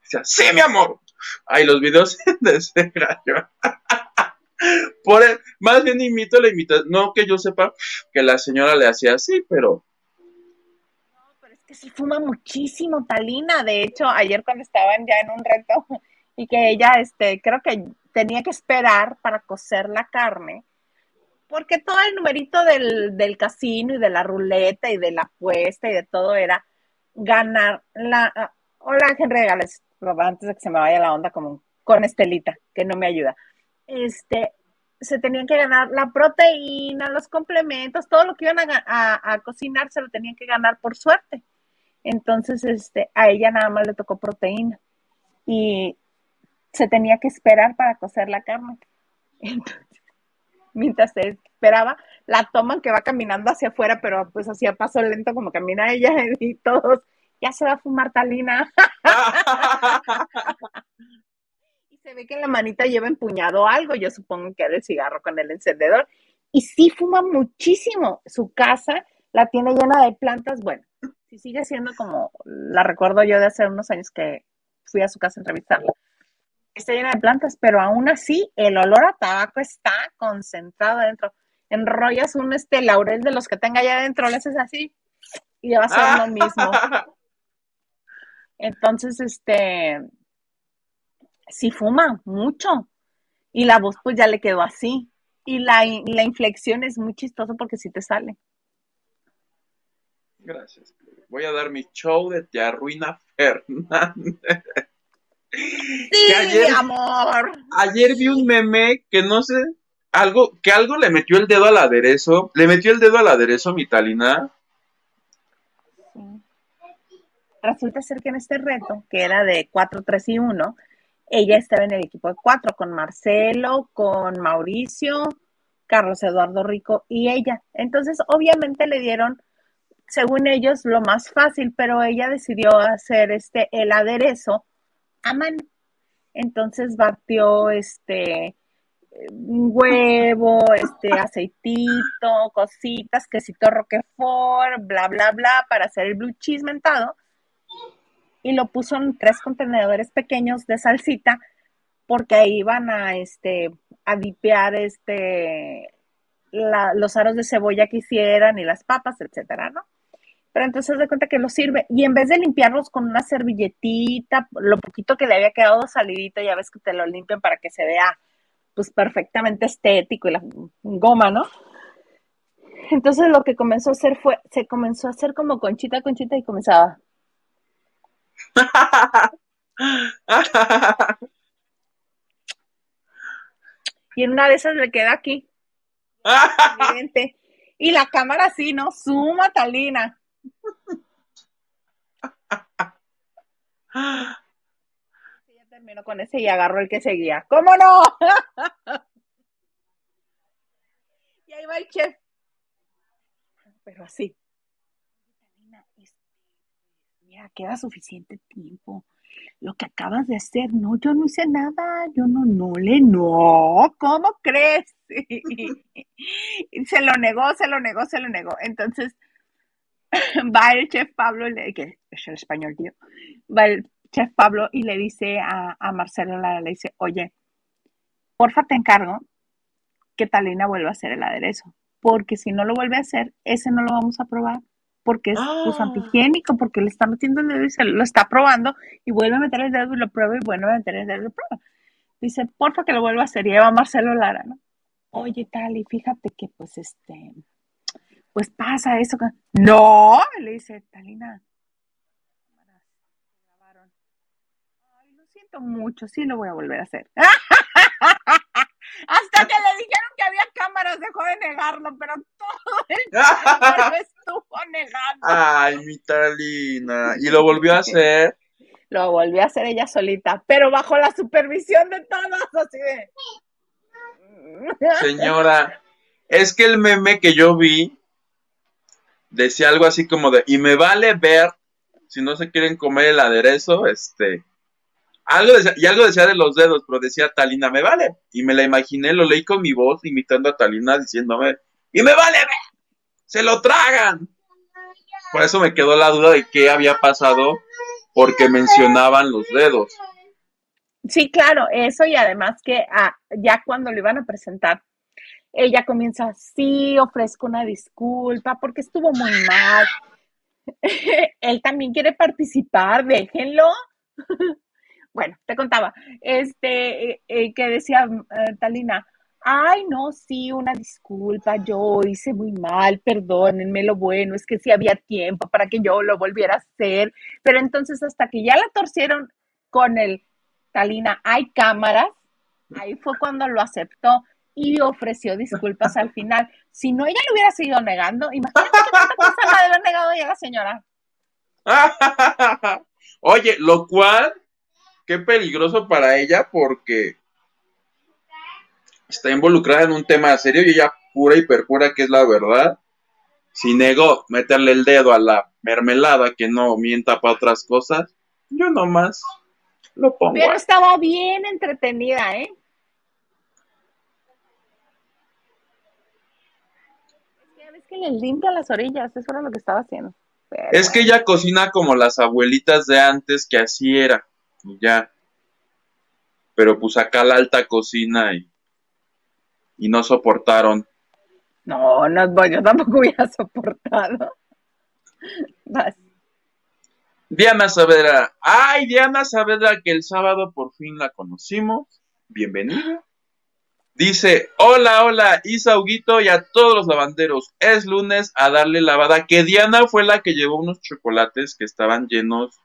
Decía, sí, mi amor. Ay, los videos desde Gallola. Por más bien imito la imita, no que yo sepa que la señora le hacía así, pero No, pero es que sí fuma muchísimo Talina. De hecho, ayer cuando estaban ya en un reto y que ella, este, creo que tenía que esperar para cocer la carne, porque todo el numerito del, del casino y de la ruleta y de la apuesta y de todo era ganar la... Ah, hola, Henry Gales, antes de que se me vaya la onda como con Estelita, que no me ayuda. Este, se tenían que ganar la proteína, los complementos, todo lo que iban a, a, cocinar se lo tenían que ganar por suerte. Entonces, este, a ella nada más le tocó proteína y se tenía que esperar para cocer la carne. Entonces, mientras se esperaba, la toman que va caminando hacia afuera, pero pues hacía paso lento como camina ella y todos, ya se va a fumar talina. y se ve que en la manita lleva empuñado algo, yo supongo que era el cigarro con el encendedor. Y sí fuma muchísimo. Su casa la tiene llena de plantas. Bueno, si sigue siendo como la recuerdo yo de hace unos años que fui a su casa a entrevistarla está llena de plantas, pero aún así el olor a tabaco está concentrado adentro. Enrollas un este laurel de los que tenga allá adentro, le haces así y va a ser lo mismo. Entonces, este, sí fuma mucho y la voz pues ya le quedó así. Y la, la inflexión es muy chistoso porque sí te sale. Gracias. Voy a dar mi show de Te Arruina Fernández. Sí, ayer, amor. Ayer vi un meme que no sé, algo, que algo le metió el dedo al aderezo. Le metió el dedo al aderezo mi Talina. Resulta ser que en este reto, que era de 4, 3 y 1, ella estaba en el equipo de 4 con Marcelo, con Mauricio, Carlos Eduardo Rico y ella. Entonces, obviamente le dieron, según ellos, lo más fácil, pero ella decidió hacer este el aderezo a. Entonces batió este huevo, este aceitito, cositas, quesito roquefort, bla, bla, bla, para hacer el blue cheese mentado. y lo puso en tres contenedores pequeños de salsita porque ahí iban a este dipear este los aros de cebolla que hicieran y las papas, etcétera, ¿no? Pero entonces de cuenta que lo sirve y en vez de limpiarlos con una servilletita, lo poquito que le había quedado salidito, ya ves que te lo limpian para que se vea pues perfectamente estético y la goma, ¿no? Entonces lo que comenzó a hacer fue, se comenzó a hacer como conchita, conchita y comenzaba. y en una de esas le queda aquí. y la cámara así, ¿no? Suma, Talina. Ya terminó con ese y agarró el que seguía. ¿Cómo no? y ahí va el chef. Pero así. Mira, queda suficiente tiempo lo que acabas de hacer, no, yo no hice nada, yo no, no le, no, ¿cómo crees? se lo negó, se lo negó, se lo negó. Entonces, va el chef Pablo, que es el español, tío, va el chef Pablo y le dice a, a Marcelo, le dice, oye, porfa te encargo que Talina vuelva a hacer el aderezo, porque si no lo vuelve a hacer, ese no lo vamos a probar porque es pues, antihigiénico, porque le está metiendo el dedo y se lo está probando y vuelve a meter el dedo y lo prueba y vuelve a meter el dedo y lo prueba. Dice, porfa que lo vuelva a hacer y lleva Marcelo Lara, ¿no? Oye, tal, y fíjate que pues este, pues pasa eso. No, le dice Talina. Ay, lo siento mucho, sí lo voy a volver a hacer. Hasta que le dijeron que había cámaras, dejó de negarlo, pero todo el tiempo estuvo negando. Ay, mi Talina. ¿Y lo volvió a hacer? Lo volvió a hacer ella solita, pero bajo la supervisión de todos, así de. Señora, es que el meme que yo vi decía algo así como de, y me vale ver si no se quieren comer el aderezo, este, algo y algo decía de los dedos, pero decía Talina, me vale. Y me la imaginé, lo leí con mi voz, imitando a Talina, diciéndome, y me vale, se lo tragan. Por eso me quedó la duda de qué había pasado, porque mencionaban los dedos. Sí, claro, eso y además que ah, ya cuando lo iban a presentar, ella comienza, sí, ofrezco una disculpa porque estuvo muy mal. Él también quiere participar, déjenlo. Bueno, te contaba, este, eh, eh, que decía eh, Talina, ay, no, sí, una disculpa, yo hice muy mal, perdónenme, lo bueno es que sí había tiempo para que yo lo volviera a hacer, pero entonces hasta que ya la torcieron con el Talina, hay cámaras, ahí fue cuando lo aceptó y ofreció disculpas al final. Si no, ella lo hubiera seguido negando, imagínate qué tanta cosa la haber negado ya la señora. Oye, lo cual qué peligroso para ella porque está involucrada en un tema serio y ella pura y perpura que es la verdad. Si negó meterle el dedo a la mermelada que no mienta para otras cosas, yo nomás lo pongo. Pero estaba bien entretenida, ¿eh? Es que le limpia las orillas, eso era lo que estaba haciendo. es que ella cocina como las abuelitas de antes, que así era y ya. Pero pues acá la alta cocina y, y no soportaron. No, no, yo tampoco hubiera soportado. Diana Saavedra. Ay, Diana Saavedra, que el sábado por fin la conocimos. Bienvenida. Dice, hola, hola, Isa Huguito y a todos los lavanderos. Es lunes a darle lavada. Que Diana fue la que llevó unos chocolates que estaban llenos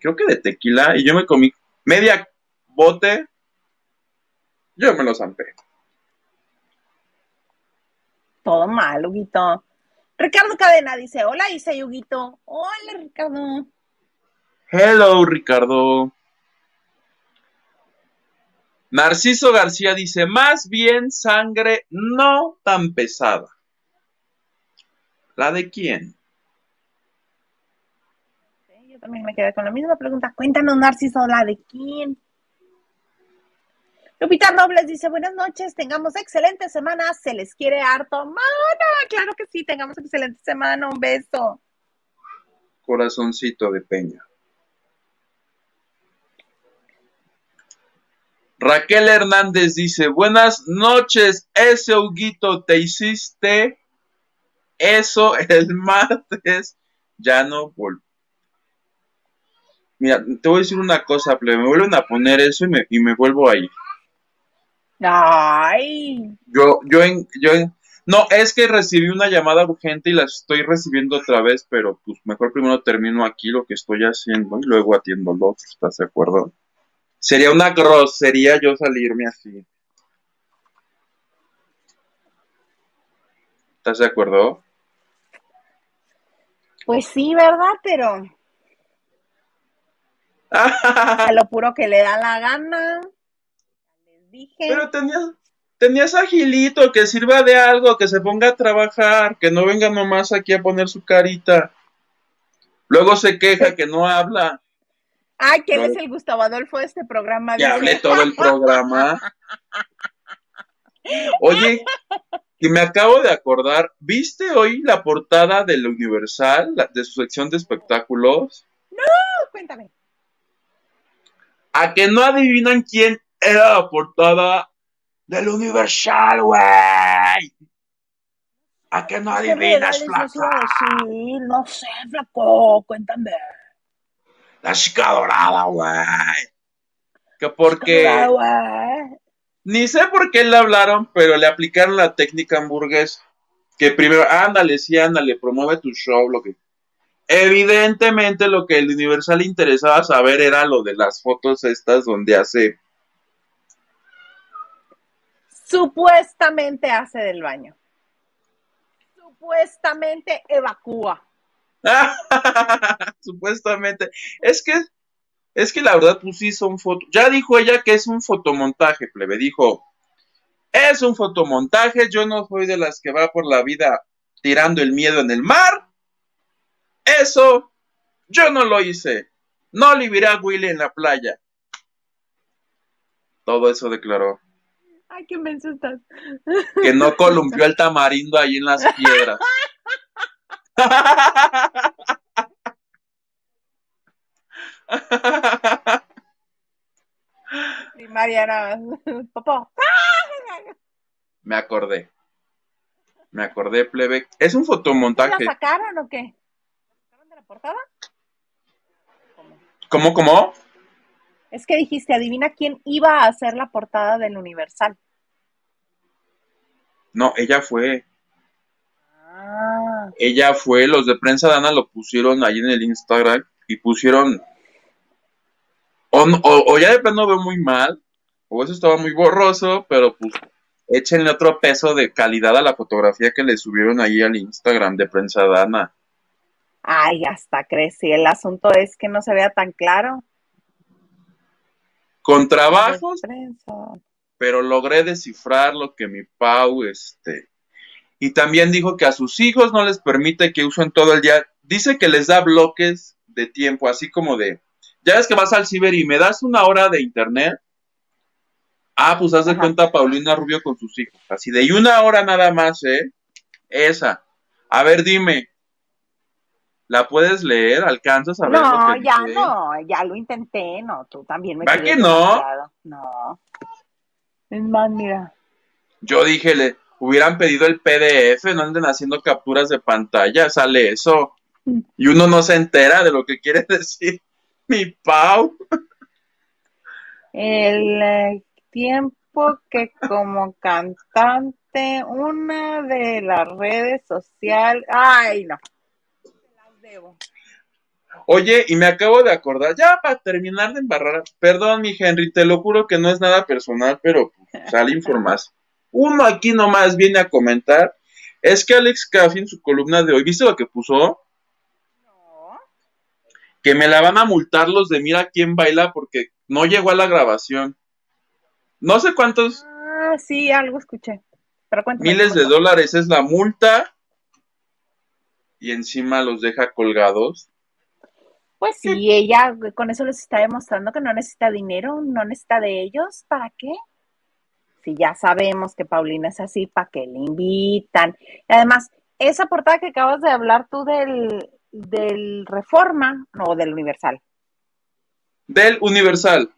creo que de tequila, y yo me comí media bote, yo me lo zampé. Todo mal, Huguito. Ricardo Cadena dice, hola Isa y Huguito. Hola Ricardo. Hello Ricardo. Narciso García dice, más bien sangre no tan pesada. ¿La de quién? también me quedé con la misma pregunta. Cuéntanos, Narciso, ¿la de quién? Lupita Robles dice, buenas noches, tengamos excelente semana, se les quiere harto. Mana, claro que sí, tengamos excelente semana, un beso. Corazoncito de peña. Raquel Hernández dice, buenas noches, ese Huguito, te hiciste eso el martes, ya no vol Mira, te voy a decir una cosa, me vuelven a poner eso y me, y me vuelvo ahí. Ay. Yo, yo en, yo en, no, es que recibí una llamada urgente y la estoy recibiendo otra vez, pero pues mejor primero termino aquí lo que estoy haciendo y luego atiendo lo otro, ¿estás de acuerdo? Sería una grosería yo salirme así. ¿Estás de acuerdo? Pues sí, ¿verdad? Pero a lo puro que le da la gana. Les dije. Pero tenías, tenías agilito, que sirva de algo, que se ponga a trabajar, que no venga nomás aquí a poner su carita. Luego se queja que no habla. Ay, que es el Gustavo Adolfo de este programa. Que hable todo el programa. Oye, que me acabo de acordar, ¿viste hoy la portada del Universal, de su sección de espectáculos? No, cuéntame. A que no adivinan quién era la portada del Universal, güey. ¿A que no adivinas, flaco? Sí, no sé, flaco, cuéntame. La chica dorada, güey. Que porque... Ni sé por qué le hablaron, pero le aplicaron la técnica hamburguesa. Que primero, ándale, sí, ándale, promueve tu show, lo que... Evidentemente lo que el Universal interesaba saber era lo de las fotos estas donde hace Supuestamente hace del baño. Supuestamente evacúa. Supuestamente. Es que, es que la verdad, pues sí son fotos. Ya dijo ella que es un fotomontaje, plebe. Dijo, es un fotomontaje. Yo no soy de las que va por la vida tirando el miedo en el mar. Eso, yo no lo hice. No le a Willy en la playa. Todo eso declaró. Ay, qué menso estás. Que no columpió el tamarindo ahí en las piedras. Y Mariana, papá. Me acordé. Me acordé, plebe. Es un fotomontaje. ¿La sacaron o qué? ¿La sacaron de la portada? ¿Cómo, cómo? Es que dijiste, adivina quién iba a hacer la portada del Universal. No, ella fue. Ah. Ella fue, los de prensa Dana lo pusieron ahí en el Instagram y pusieron. O, ya de plano veo muy mal, o eso estaba muy borroso, pero pues échenle otro peso de calidad a la fotografía que le subieron ahí al Instagram de prensa Dana. Ay, hasta si el asunto es que no se vea tan claro. Con trabajos, pero logré descifrar lo que mi Pau, este, y también dijo que a sus hijos no les permite que usen todo el día, dice que les da bloques de tiempo, así como de, ya ves que vas al ciber y me das una hora de internet, ah, pues haz de cuenta Paulina Rubio con sus hijos, así de, y una hora nada más, ¿eh? Esa. A ver, dime, ¿La puedes leer? ¿Alcanzas a ver? No, ya no, ya lo intenté, no, tú también me ¿Va que no? No. Es más, mira. Yo dije, hubieran pedido el PDF, no anden haciendo capturas de pantalla, sale eso. Y uno no se entera de lo que quiere decir mi Pau. El eh, tiempo que como cantante, una de las redes sociales. Ay, no. Oye, y me acabo de acordar, ya para terminar de embarrar, perdón, mi Henry, te lo juro que no es nada personal, pero pues, sale información. Uno aquí nomás viene a comentar, es que Alex Caffey en su columna de hoy, ¿viste lo que puso? No. Que me la van a multar los de Mira quién baila porque no llegó a la grabación. No sé cuántos. Ah, sí, algo escuché. Pero miles de dólares es la multa y encima los deja colgados. Pues sí, ella con eso les está demostrando que no necesita dinero, no necesita de ellos, ¿para qué? Si ya sabemos que Paulina es así, ¿para qué le invitan? Y además, esa portada que acabas de hablar tú del, del Reforma o del Universal. Del Universal.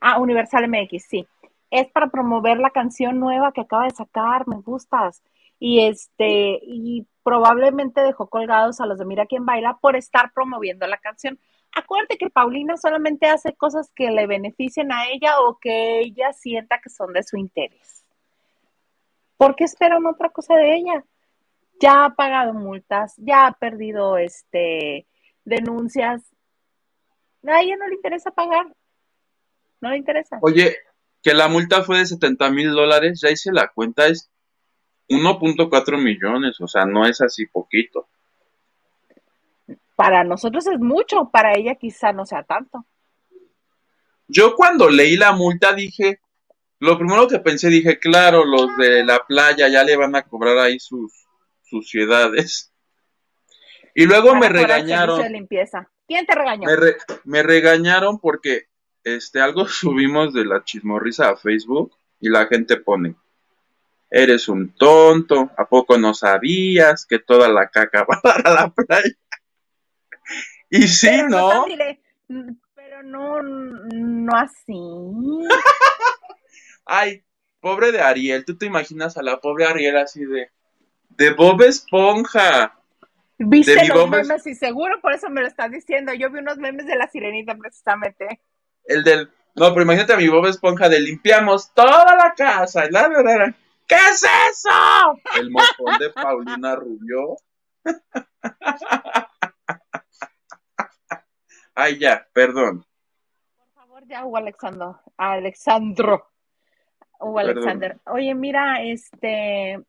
Ah, Universal MX, sí. Es para promover la canción nueva que acaba de sacar, me gustas. Y este, y probablemente dejó colgados a los de Mira quién baila por estar promoviendo la canción. Acuérdate que Paulina solamente hace cosas que le beneficien a ella o que ella sienta que son de su interés. ¿Por qué esperan otra cosa de ella? Ya ha pagado multas, ya ha perdido este denuncias. A ella no le interesa pagar. No le interesa. Oye, que la multa fue de 70 mil dólares, ya hice la cuenta, es 1.4 millones, o sea, no es así poquito. Para nosotros es mucho, para ella quizá no sea tanto. Yo cuando leí la multa dije, lo primero que pensé, dije, claro, los de la playa ya le van a cobrar ahí sus suciedades. Y luego me regañaron. limpieza. ¿Quién te regañó? Me, me, regañaron porque este algo subimos de la chismorrisa a Facebook y la gente pone, eres un tonto, ¿a poco no sabías que toda la caca va para la playa? Y sí, ¿no? pero no, no así. Ay, pobre de Ariel, tú te imaginas a la pobre Ariel así de, de Bob Esponja. Viste los memes y seguro por eso me lo estás diciendo. Yo vi unos memes de la sirenita precisamente. El del, no, pero imagínate a mi Bob Esponja de limpiamos toda la casa. La, verdad ¿Qué es eso? El mojón de Paulina Rubio. Ay, ya, perdón. Por favor, ya, Hugo Alexandro. Alexandro. Hugo Alexander. Oye, mira, este.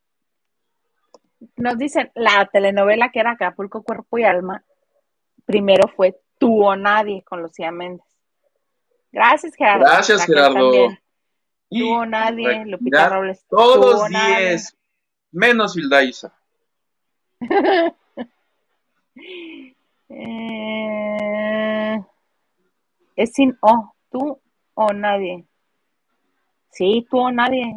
Nos dicen, la telenovela que era Acapulco, Cuerpo y Alma, primero fue Tú o Nadie con Lucía Méndez. Gracias, Gerardo. Gracias, Gerardo. Tú nadie, Lupita Robles. Todos diez, menos Hilda Isa. Eh, es sin O, tú o nadie. Sí, tú o nadie.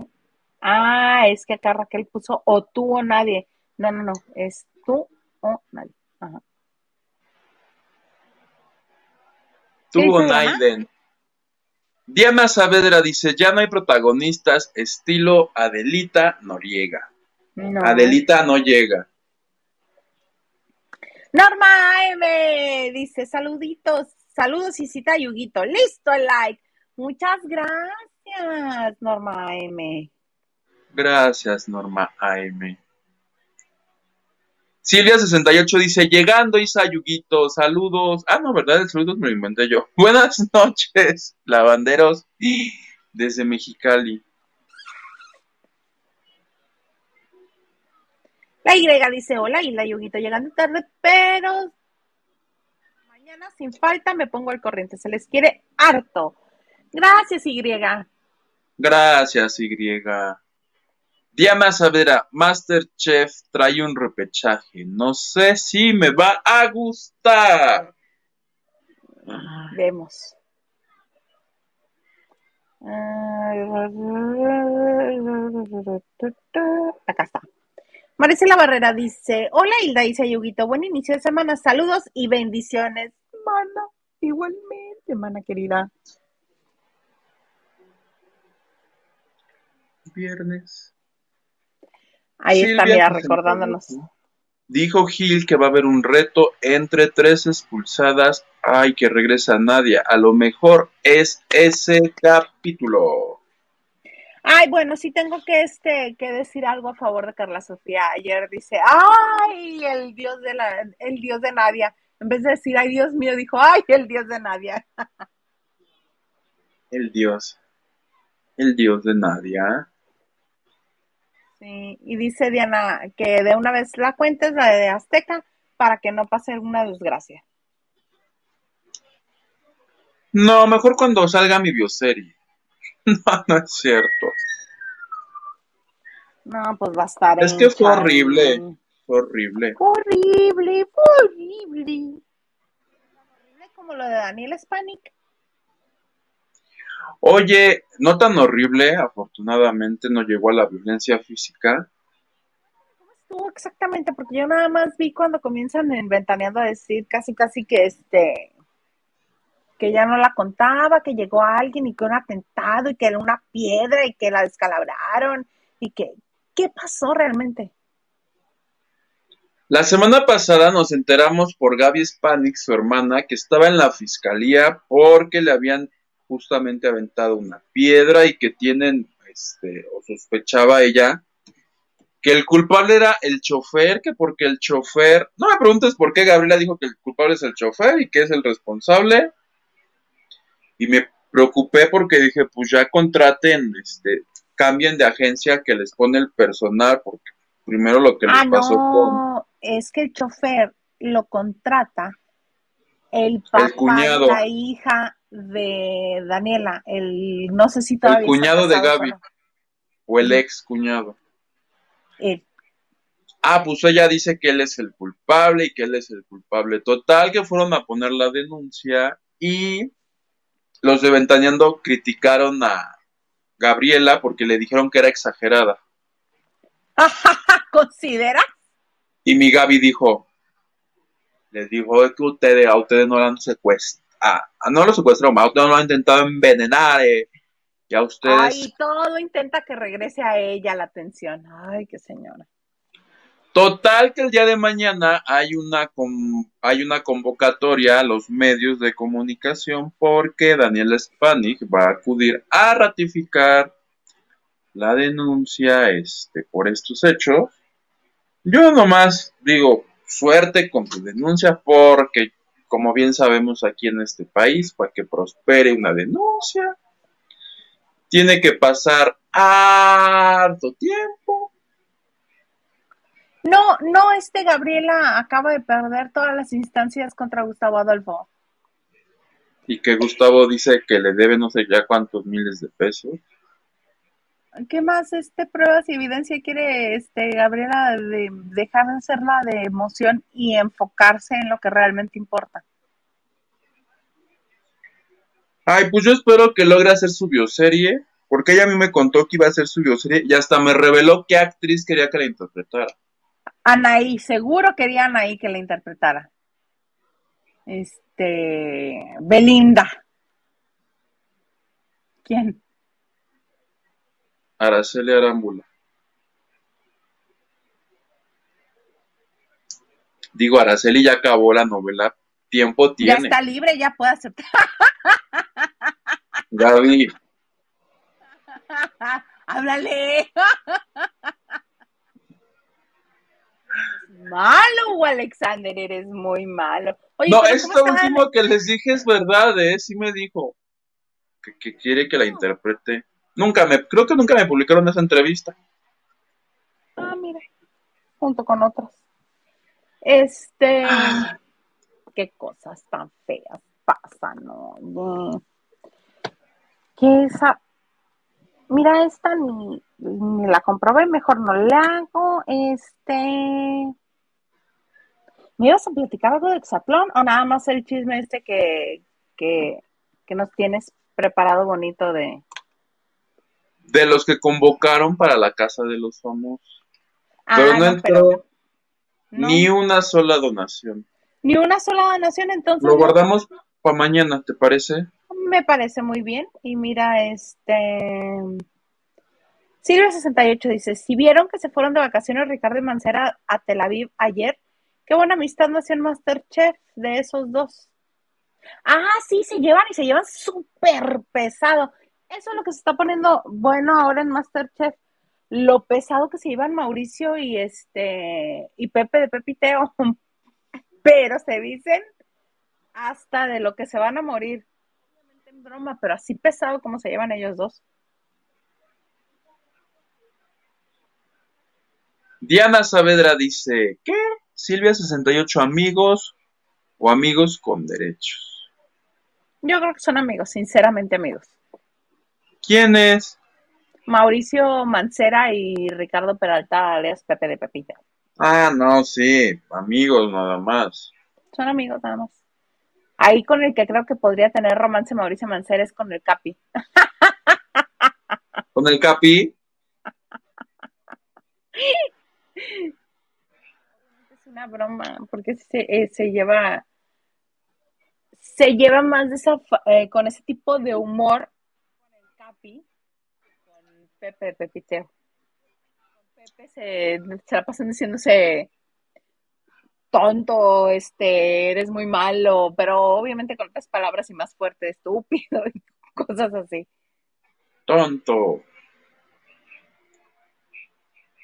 Ah, es que acá Raquel puso o tú o nadie. No, no, no, es tú o nadie. Ajá. Tú o nadie. Diana Saavedra dice, ya no hay protagonistas estilo Adelita Noriega. Adelita no llega. Norma M dice, saluditos, saludos y cita Yuguito. Listo el like. Muchas gracias, Norma M. Gracias, Norma AM. Silvia68 dice, llegando Isa Yuguito, saludos. Ah, no, ¿verdad? El saludos me lo inventé yo. Buenas noches, lavanderos desde Mexicali. La Y dice, hola Isla Yuguito, llegando tarde, pero mañana sin falta me pongo al corriente. Se les quiere harto. Gracias, Y. Gracias, Y. Diana Savera, Masterchef trae un repechaje. No sé si me va a gustar. Vemos. Acá está. Maricela Barrera dice: Hola Hilda, dice Yuguito. Buen inicio de semana. Saludos y bendiciones. Mana, igualmente, mana querida. Viernes. Ahí está, mira, recordándonos. Dijo Gil que va a haber un reto entre tres expulsadas. Ay, que regresa Nadia. A lo mejor es ese capítulo. Ay, bueno, sí tengo que este que decir algo a favor de Carla Sofía. Ayer dice, "Ay, el dios de la el dios de Nadia." En vez de decir, "Ay, Dios mío", dijo, "Ay, el dios de Nadia." el dios. El dios de Nadia y dice Diana que de una vez la cuenta es la de Azteca para que no pase una desgracia. No, mejor cuando salga mi bioserie. no, no es cierto. No, pues va a estar. Es que fue horrible. Fue horrible. Horrible, horrible. Horrible como lo de Daniel Spanik. Oye, no tan horrible, afortunadamente no llegó a la violencia física. ¿Cómo estuvo exactamente? Porque yo nada más vi cuando comienzan en Ventaneando a decir casi casi que este que ya no la contaba, que llegó alguien y que un atentado y que era una piedra y que la descalabraron y que, ¿qué pasó realmente? La semana pasada nos enteramos por Gaby Spanik, su hermana, que estaba en la fiscalía porque le habían justamente aventado una piedra y que tienen, este, o sospechaba ella, que el culpable era el chofer, que porque el chofer, no me preguntes por qué Gabriela dijo que el culpable es el chofer y que es el responsable, y me preocupé porque dije, pues ya contraten, este, cambien de agencia que les pone el personal, porque primero lo que les ah, pasó no, es que el chofer lo contrata el papá la hija de Daniela, el no sé si todavía el cuñado de Gaby o el ex cuñado. Ah, pues ella dice que él es el culpable y que él es el culpable total, que fueron a poner la denuncia y los de Ventaneando criticaron a Gabriela porque le dijeron que era exagerada. ¿Considera? Y mi Gaby dijo, les dijo que ustedes, a ustedes no lo han secuestrado, ah, no lo secuestraron, a ustedes no lo han intentado envenenar, eh, y a ustedes... Ay, todo intenta que regrese a ella la atención. Ay, qué señora. Total que el día de mañana hay una, hay una convocatoria a los medios de comunicación porque Daniel Spanik va a acudir a ratificar la denuncia este, por estos hechos. Yo nomás digo, suerte con tu denuncia porque, como bien sabemos aquí en este país, para que prospere una denuncia, tiene que pasar harto tiempo no, no, este Gabriela acaba de perder todas las instancias contra Gustavo Adolfo. Y que Gustavo dice que le debe no sé ya cuántos miles de pesos. ¿Qué más este pruebas y evidencia quiere este Gabriela de dejar de ser la de emoción y enfocarse en lo que realmente importa? Ay, pues yo espero que logre hacer su bioserie, porque ella a mí me contó que iba a hacer su bioserie y hasta me reveló qué actriz quería que la interpretara. Anaí, seguro quería Anaí que la interpretara. Este, Belinda. ¿Quién? Araceli Arámbula. Digo, Araceli ya acabó la novela. Tiempo tiene. Ya está libre, ya puede aceptar. Gaby. Háblale. malo, Alexander, eres muy malo. no, esto último que les dije es verdad, ¿eh? Sí me dijo que, quiere que la interprete. Nunca me, creo que nunca me publicaron esa entrevista. Ah, mira, junto con otras. Este, ah. qué cosas tan feas pasan, ¿no? Que esa, mira, esta ni, ni la comprobé, mejor no la hago. Este, ¿Me ibas a platicar algo de Exatlón o nada más el chisme este que, que, nos tienes preparado bonito de... De los que convocaron para la Casa de los Famosos. Ah, pero no, entró ni una sola donación. Ni una sola donación, entonces... Lo guardamos para mañana, ¿te parece? Me parece muy bien. Y mira, este... Silvia68 dice, si vieron que se fueron de vacaciones Ricardo y Mancera a Tel Aviv ayer, Qué buena amistad nació en Masterchef de esos dos. Ah, sí, se llevan y se llevan súper pesado. Eso es lo que se está poniendo bueno ahora en Masterchef. Lo pesado que se llevan Mauricio y este y Pepe de Pepiteo. Pero se dicen hasta de lo que se van a morir. En broma, pero así pesado como se llevan ellos dos. Diana Saavedra dice, ¿qué? Silvia 68 amigos o amigos con derechos. Yo creo que son amigos, sinceramente amigos. ¿Quién es? Mauricio Mancera y Ricardo Peralta, alias Pepe de Pepita. Ah, no, sí, amigos nada más. Son amigos nada más. Ahí con el que creo que podría tener romance Mauricio Mancera es con el Capi. ¿Con el Capi? una broma, porque se, eh, se lleva, se lleva más de esa, eh, con ese tipo de humor con el Capi, con Pepe, Pepiteo. Con Pepe se, se la pasan diciéndose tonto, este, eres muy malo, pero obviamente con otras palabras y más fuerte, estúpido y cosas así. Tonto.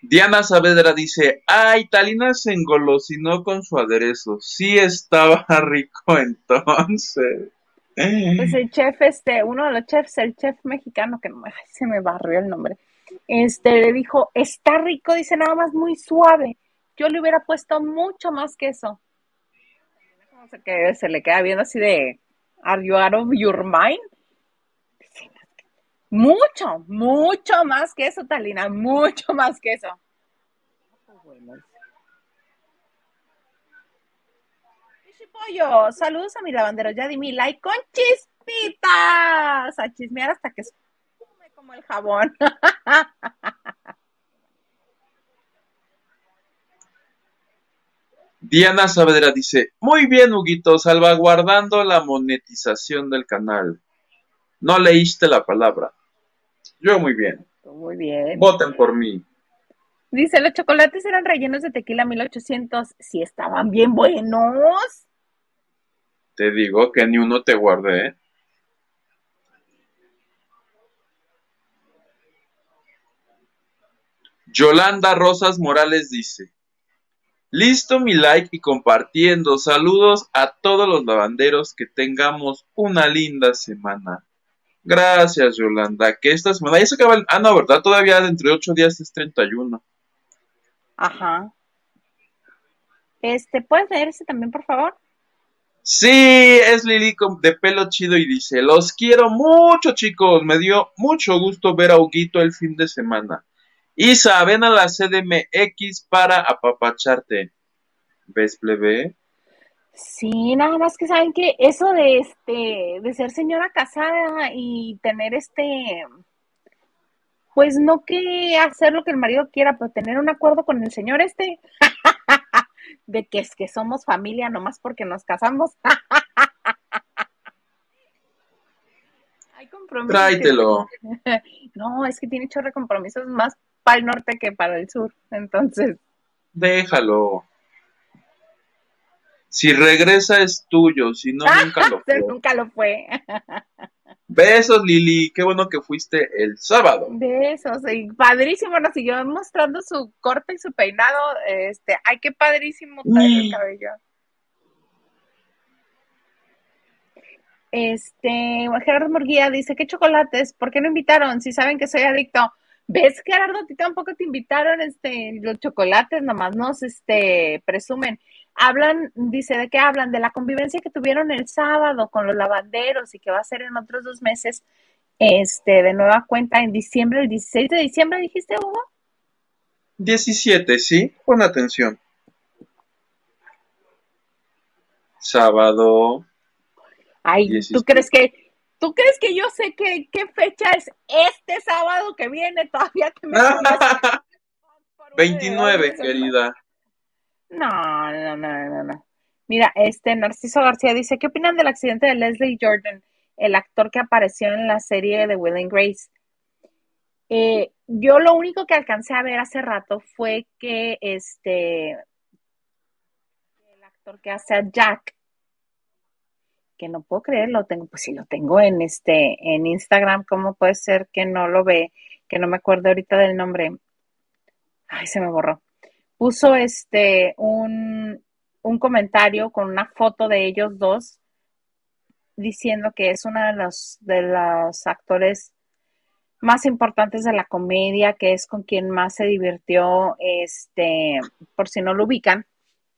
Diana Saavedra dice, ay, Talina se engolosinó con su aderezo. Sí estaba rico entonces. Pues el chef, este, uno de los chefs, el chef mexicano, que no se me barrió el nombre, este, le dijo, está rico, dice nada más muy suave. Yo le hubiera puesto mucho más queso. Que se le queda viendo así de, ¿Are you out of your mind? Mucho, mucho más que eso, Talina, mucho más que eso. Pollo, saludos a mi lavandero, ya di mi like con chispitas, a chismear hasta que espume como el jabón. Diana Saavedra dice, muy bien, Huguito, salvaguardando la monetización del canal. No leíste la palabra. Yo muy bien. Muy bien. Voten por mí. Dice, los chocolates eran rellenos de tequila 1800. Si estaban bien buenos. Te digo que ni uno te guardé. Yolanda Rosas Morales dice, Listo mi like y compartiendo. Saludos a todos los lavanderos. Que tengamos una linda semana. Gracias, Yolanda. Que esta semana ya se acaba el... Ah, no, ¿verdad? Todavía dentro de ocho días es 31. Ajá. Este, ¿puedes leer ese también, por favor? Sí, es Lili de pelo chido y dice, los quiero mucho chicos, me dio mucho gusto ver a Huguito el fin de semana. Isa, ven a la CDMX para apapacharte. ¿Ves, plebe? Sí, nada más que saben que eso de este, de ser señora casada y tener este, pues no que hacer lo que el marido quiera, pero tener un acuerdo con el señor este, de que es que somos familia nomás porque nos casamos. Hay compromisos. Tráetelo. No, es que tiene chorre compromisos más para el norte que para el sur. Entonces. Déjalo. Si regresa es tuyo, si no, nunca lo fue. nunca lo fue. Besos, Lili. Qué bueno que fuiste el sábado. Besos. Y padrísimo. Nos siguió mostrando su corte y su peinado. Este, ay, qué padrísimo trae el cabello. Este, Gerardo Murguía dice, ¿qué chocolates? ¿Por qué no invitaron? Si saben que soy adicto. ¿Ves, Gerardo? A ti tampoco te invitaron este, los chocolates, nomás nos este, presumen. Hablan, dice, ¿de qué hablan? De la convivencia que tuvieron el sábado con los lavanderos y que va a ser en otros dos meses, este, de nueva cuenta en diciembre, el 16 de diciembre, dijiste, Hugo. 17, sí, pon atención. Sábado. Ay, ¿tú crees que ¿Tú crees que yo sé qué fecha es este sábado que viene todavía que me 29, querida. No, no, no, no, no. Mira, este Narciso García dice, ¿qué opinan del accidente de Leslie Jordan, el actor que apareció en la serie de Will and Grace? Eh, yo lo único que alcancé a ver hace rato fue que este el actor que hace a Jack que no puedo creerlo, tengo, pues si lo tengo en este, en Instagram, ¿cómo puede ser que no lo ve? Que no me acuerdo ahorita del nombre. Ay, se me borró. Puso este un, un comentario con una foto de ellos dos diciendo que es uno de los de los actores más importantes de la comedia, que es con quien más se divirtió, este, por si no lo ubican,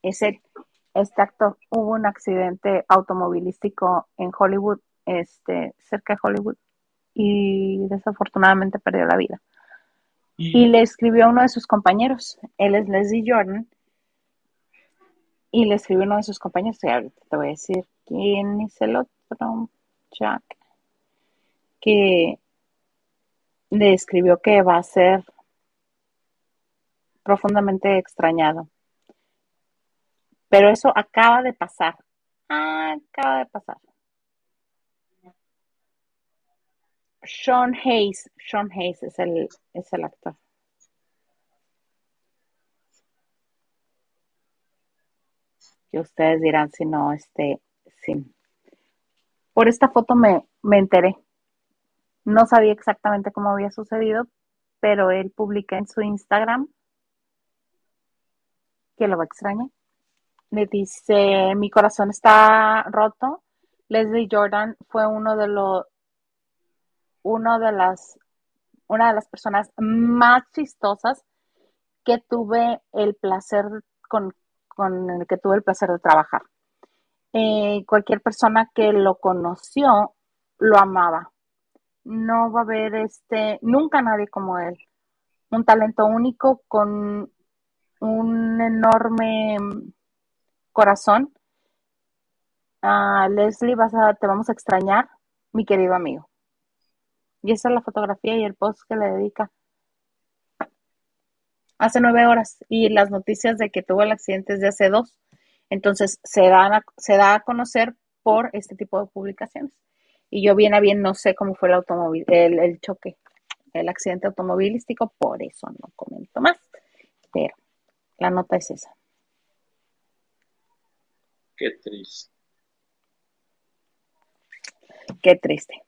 es este actor hubo un accidente automovilístico en Hollywood, este, cerca de Hollywood, y desafortunadamente perdió la vida. Y le escribió a uno de sus compañeros, él es Leslie Jordan, y le escribió a uno de sus compañeros, y ahorita te voy a decir quién es el otro, Jack, que le escribió que va a ser profundamente extrañado pero eso acaba de pasar. acaba de pasar. Sean Hayes. Sean Hayes es el, es el actor. Que ustedes dirán si no, este, sí. Por esta foto me, me enteré. No sabía exactamente cómo había sucedido, pero él publica en su Instagram que lo va a extrañar. Le dice, mi corazón está roto. Leslie Jordan fue uno de los, de las, una de las personas más chistosas que tuve el placer con, con el que tuve el placer de trabajar. Eh, cualquier persona que lo conoció lo amaba. No va a haber este, nunca nadie como él. Un talento único con un enorme corazón. Ah, Leslie, vas a, te vamos a extrañar, mi querido amigo. Y esa es la fotografía y el post que le dedica. Hace nueve horas. Y las noticias de que tuvo el accidente es de hace dos. Entonces se, se da a conocer por este tipo de publicaciones. Y yo bien a bien no sé cómo fue el automóvil, el, el choque, el accidente automovilístico, por eso no comento más. Pero la nota es esa. Qué triste. Qué triste.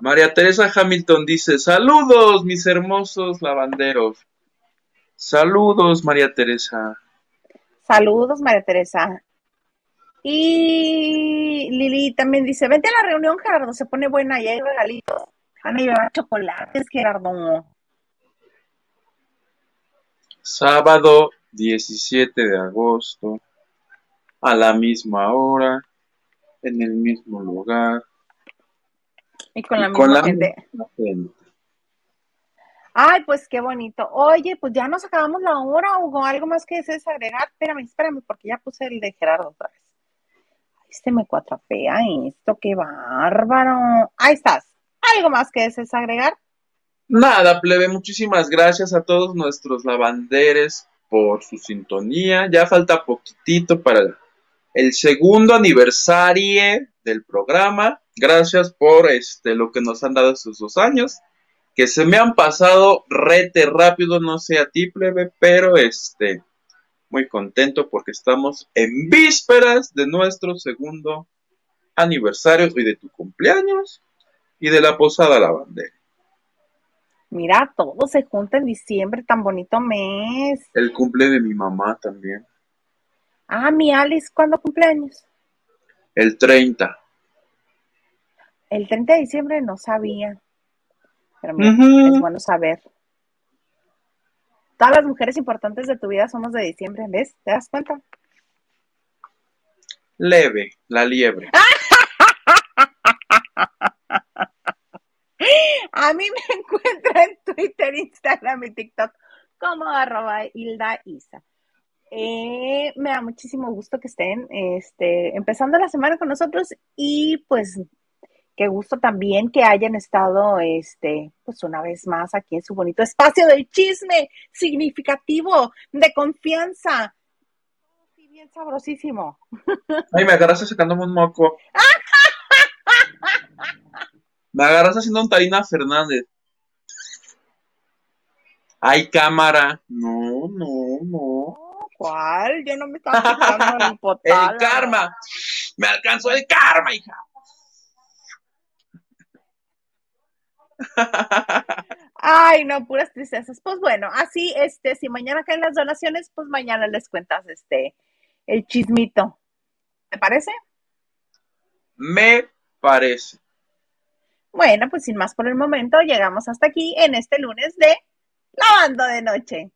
María Teresa Hamilton dice, saludos mis hermosos lavanderos. Saludos, María Teresa. Saludos, María Teresa. Y Lili también dice, vente a la reunión, Gerardo, se pone buena y hay regalitos. Van a llevar chocolates, Gerardo. Sábado 17 de agosto, a la misma hora, en el mismo lugar. Y con la, misma, gente. Ay, pues qué bonito. Oye, pues ya nos acabamos la hora, Hugo. ¿Algo más que desees agregar? Espérame, espérame, porque ya puse el de Gerardo otra vez. Ay, se me cuatrapea esto, qué bárbaro. Ahí estás. ¿Algo más que desees agregar? Nada, plebe, muchísimas gracias a todos nuestros lavanderes por su sintonía. Ya falta poquitito para el segundo aniversario del programa. Gracias por este lo que nos han dado estos dos años. Que se me han pasado rete rápido, no sé a ti, plebe, pero este muy contento porque estamos en vísperas de nuestro segundo aniversario y de tu cumpleaños y de la posada lavandera. Mira, todo se junta en diciembre, tan bonito mes. El cumple de mi mamá también. Ah, mi Alice, ¿cuándo cumpleaños? El 30. El 30 de diciembre no sabía. Pero mira, es bueno saber. Todas las mujeres importantes de tu vida somos de diciembre, ¿ves? ¿Te das cuenta? Leve, la liebre. A mí me encuentra en Twitter, Instagram y TikTok como arroba Hilda Isa. Eh, me da muchísimo gusto que estén este, empezando la semana con nosotros y pues qué gusto también que hayan estado este, pues una vez más aquí en su bonito espacio del chisme significativo, de confianza. Sí, bien sabrosísimo. Ay, me agarras sacándome un moco. Me agarras haciendo un Tarina Fernández. Ay, cámara. No, no, no. ¿Cuál? Yo no me estaba quitando el El karma. Me alcanzó el karma, hija. Ay, no, puras tristezas. Pues bueno, así, este, si mañana caen las donaciones, pues mañana les cuentas, este, el chismito. ¿Te parece? Me parece. Bueno, pues sin más por el momento, llegamos hasta aquí en este lunes de Lavando de Noche.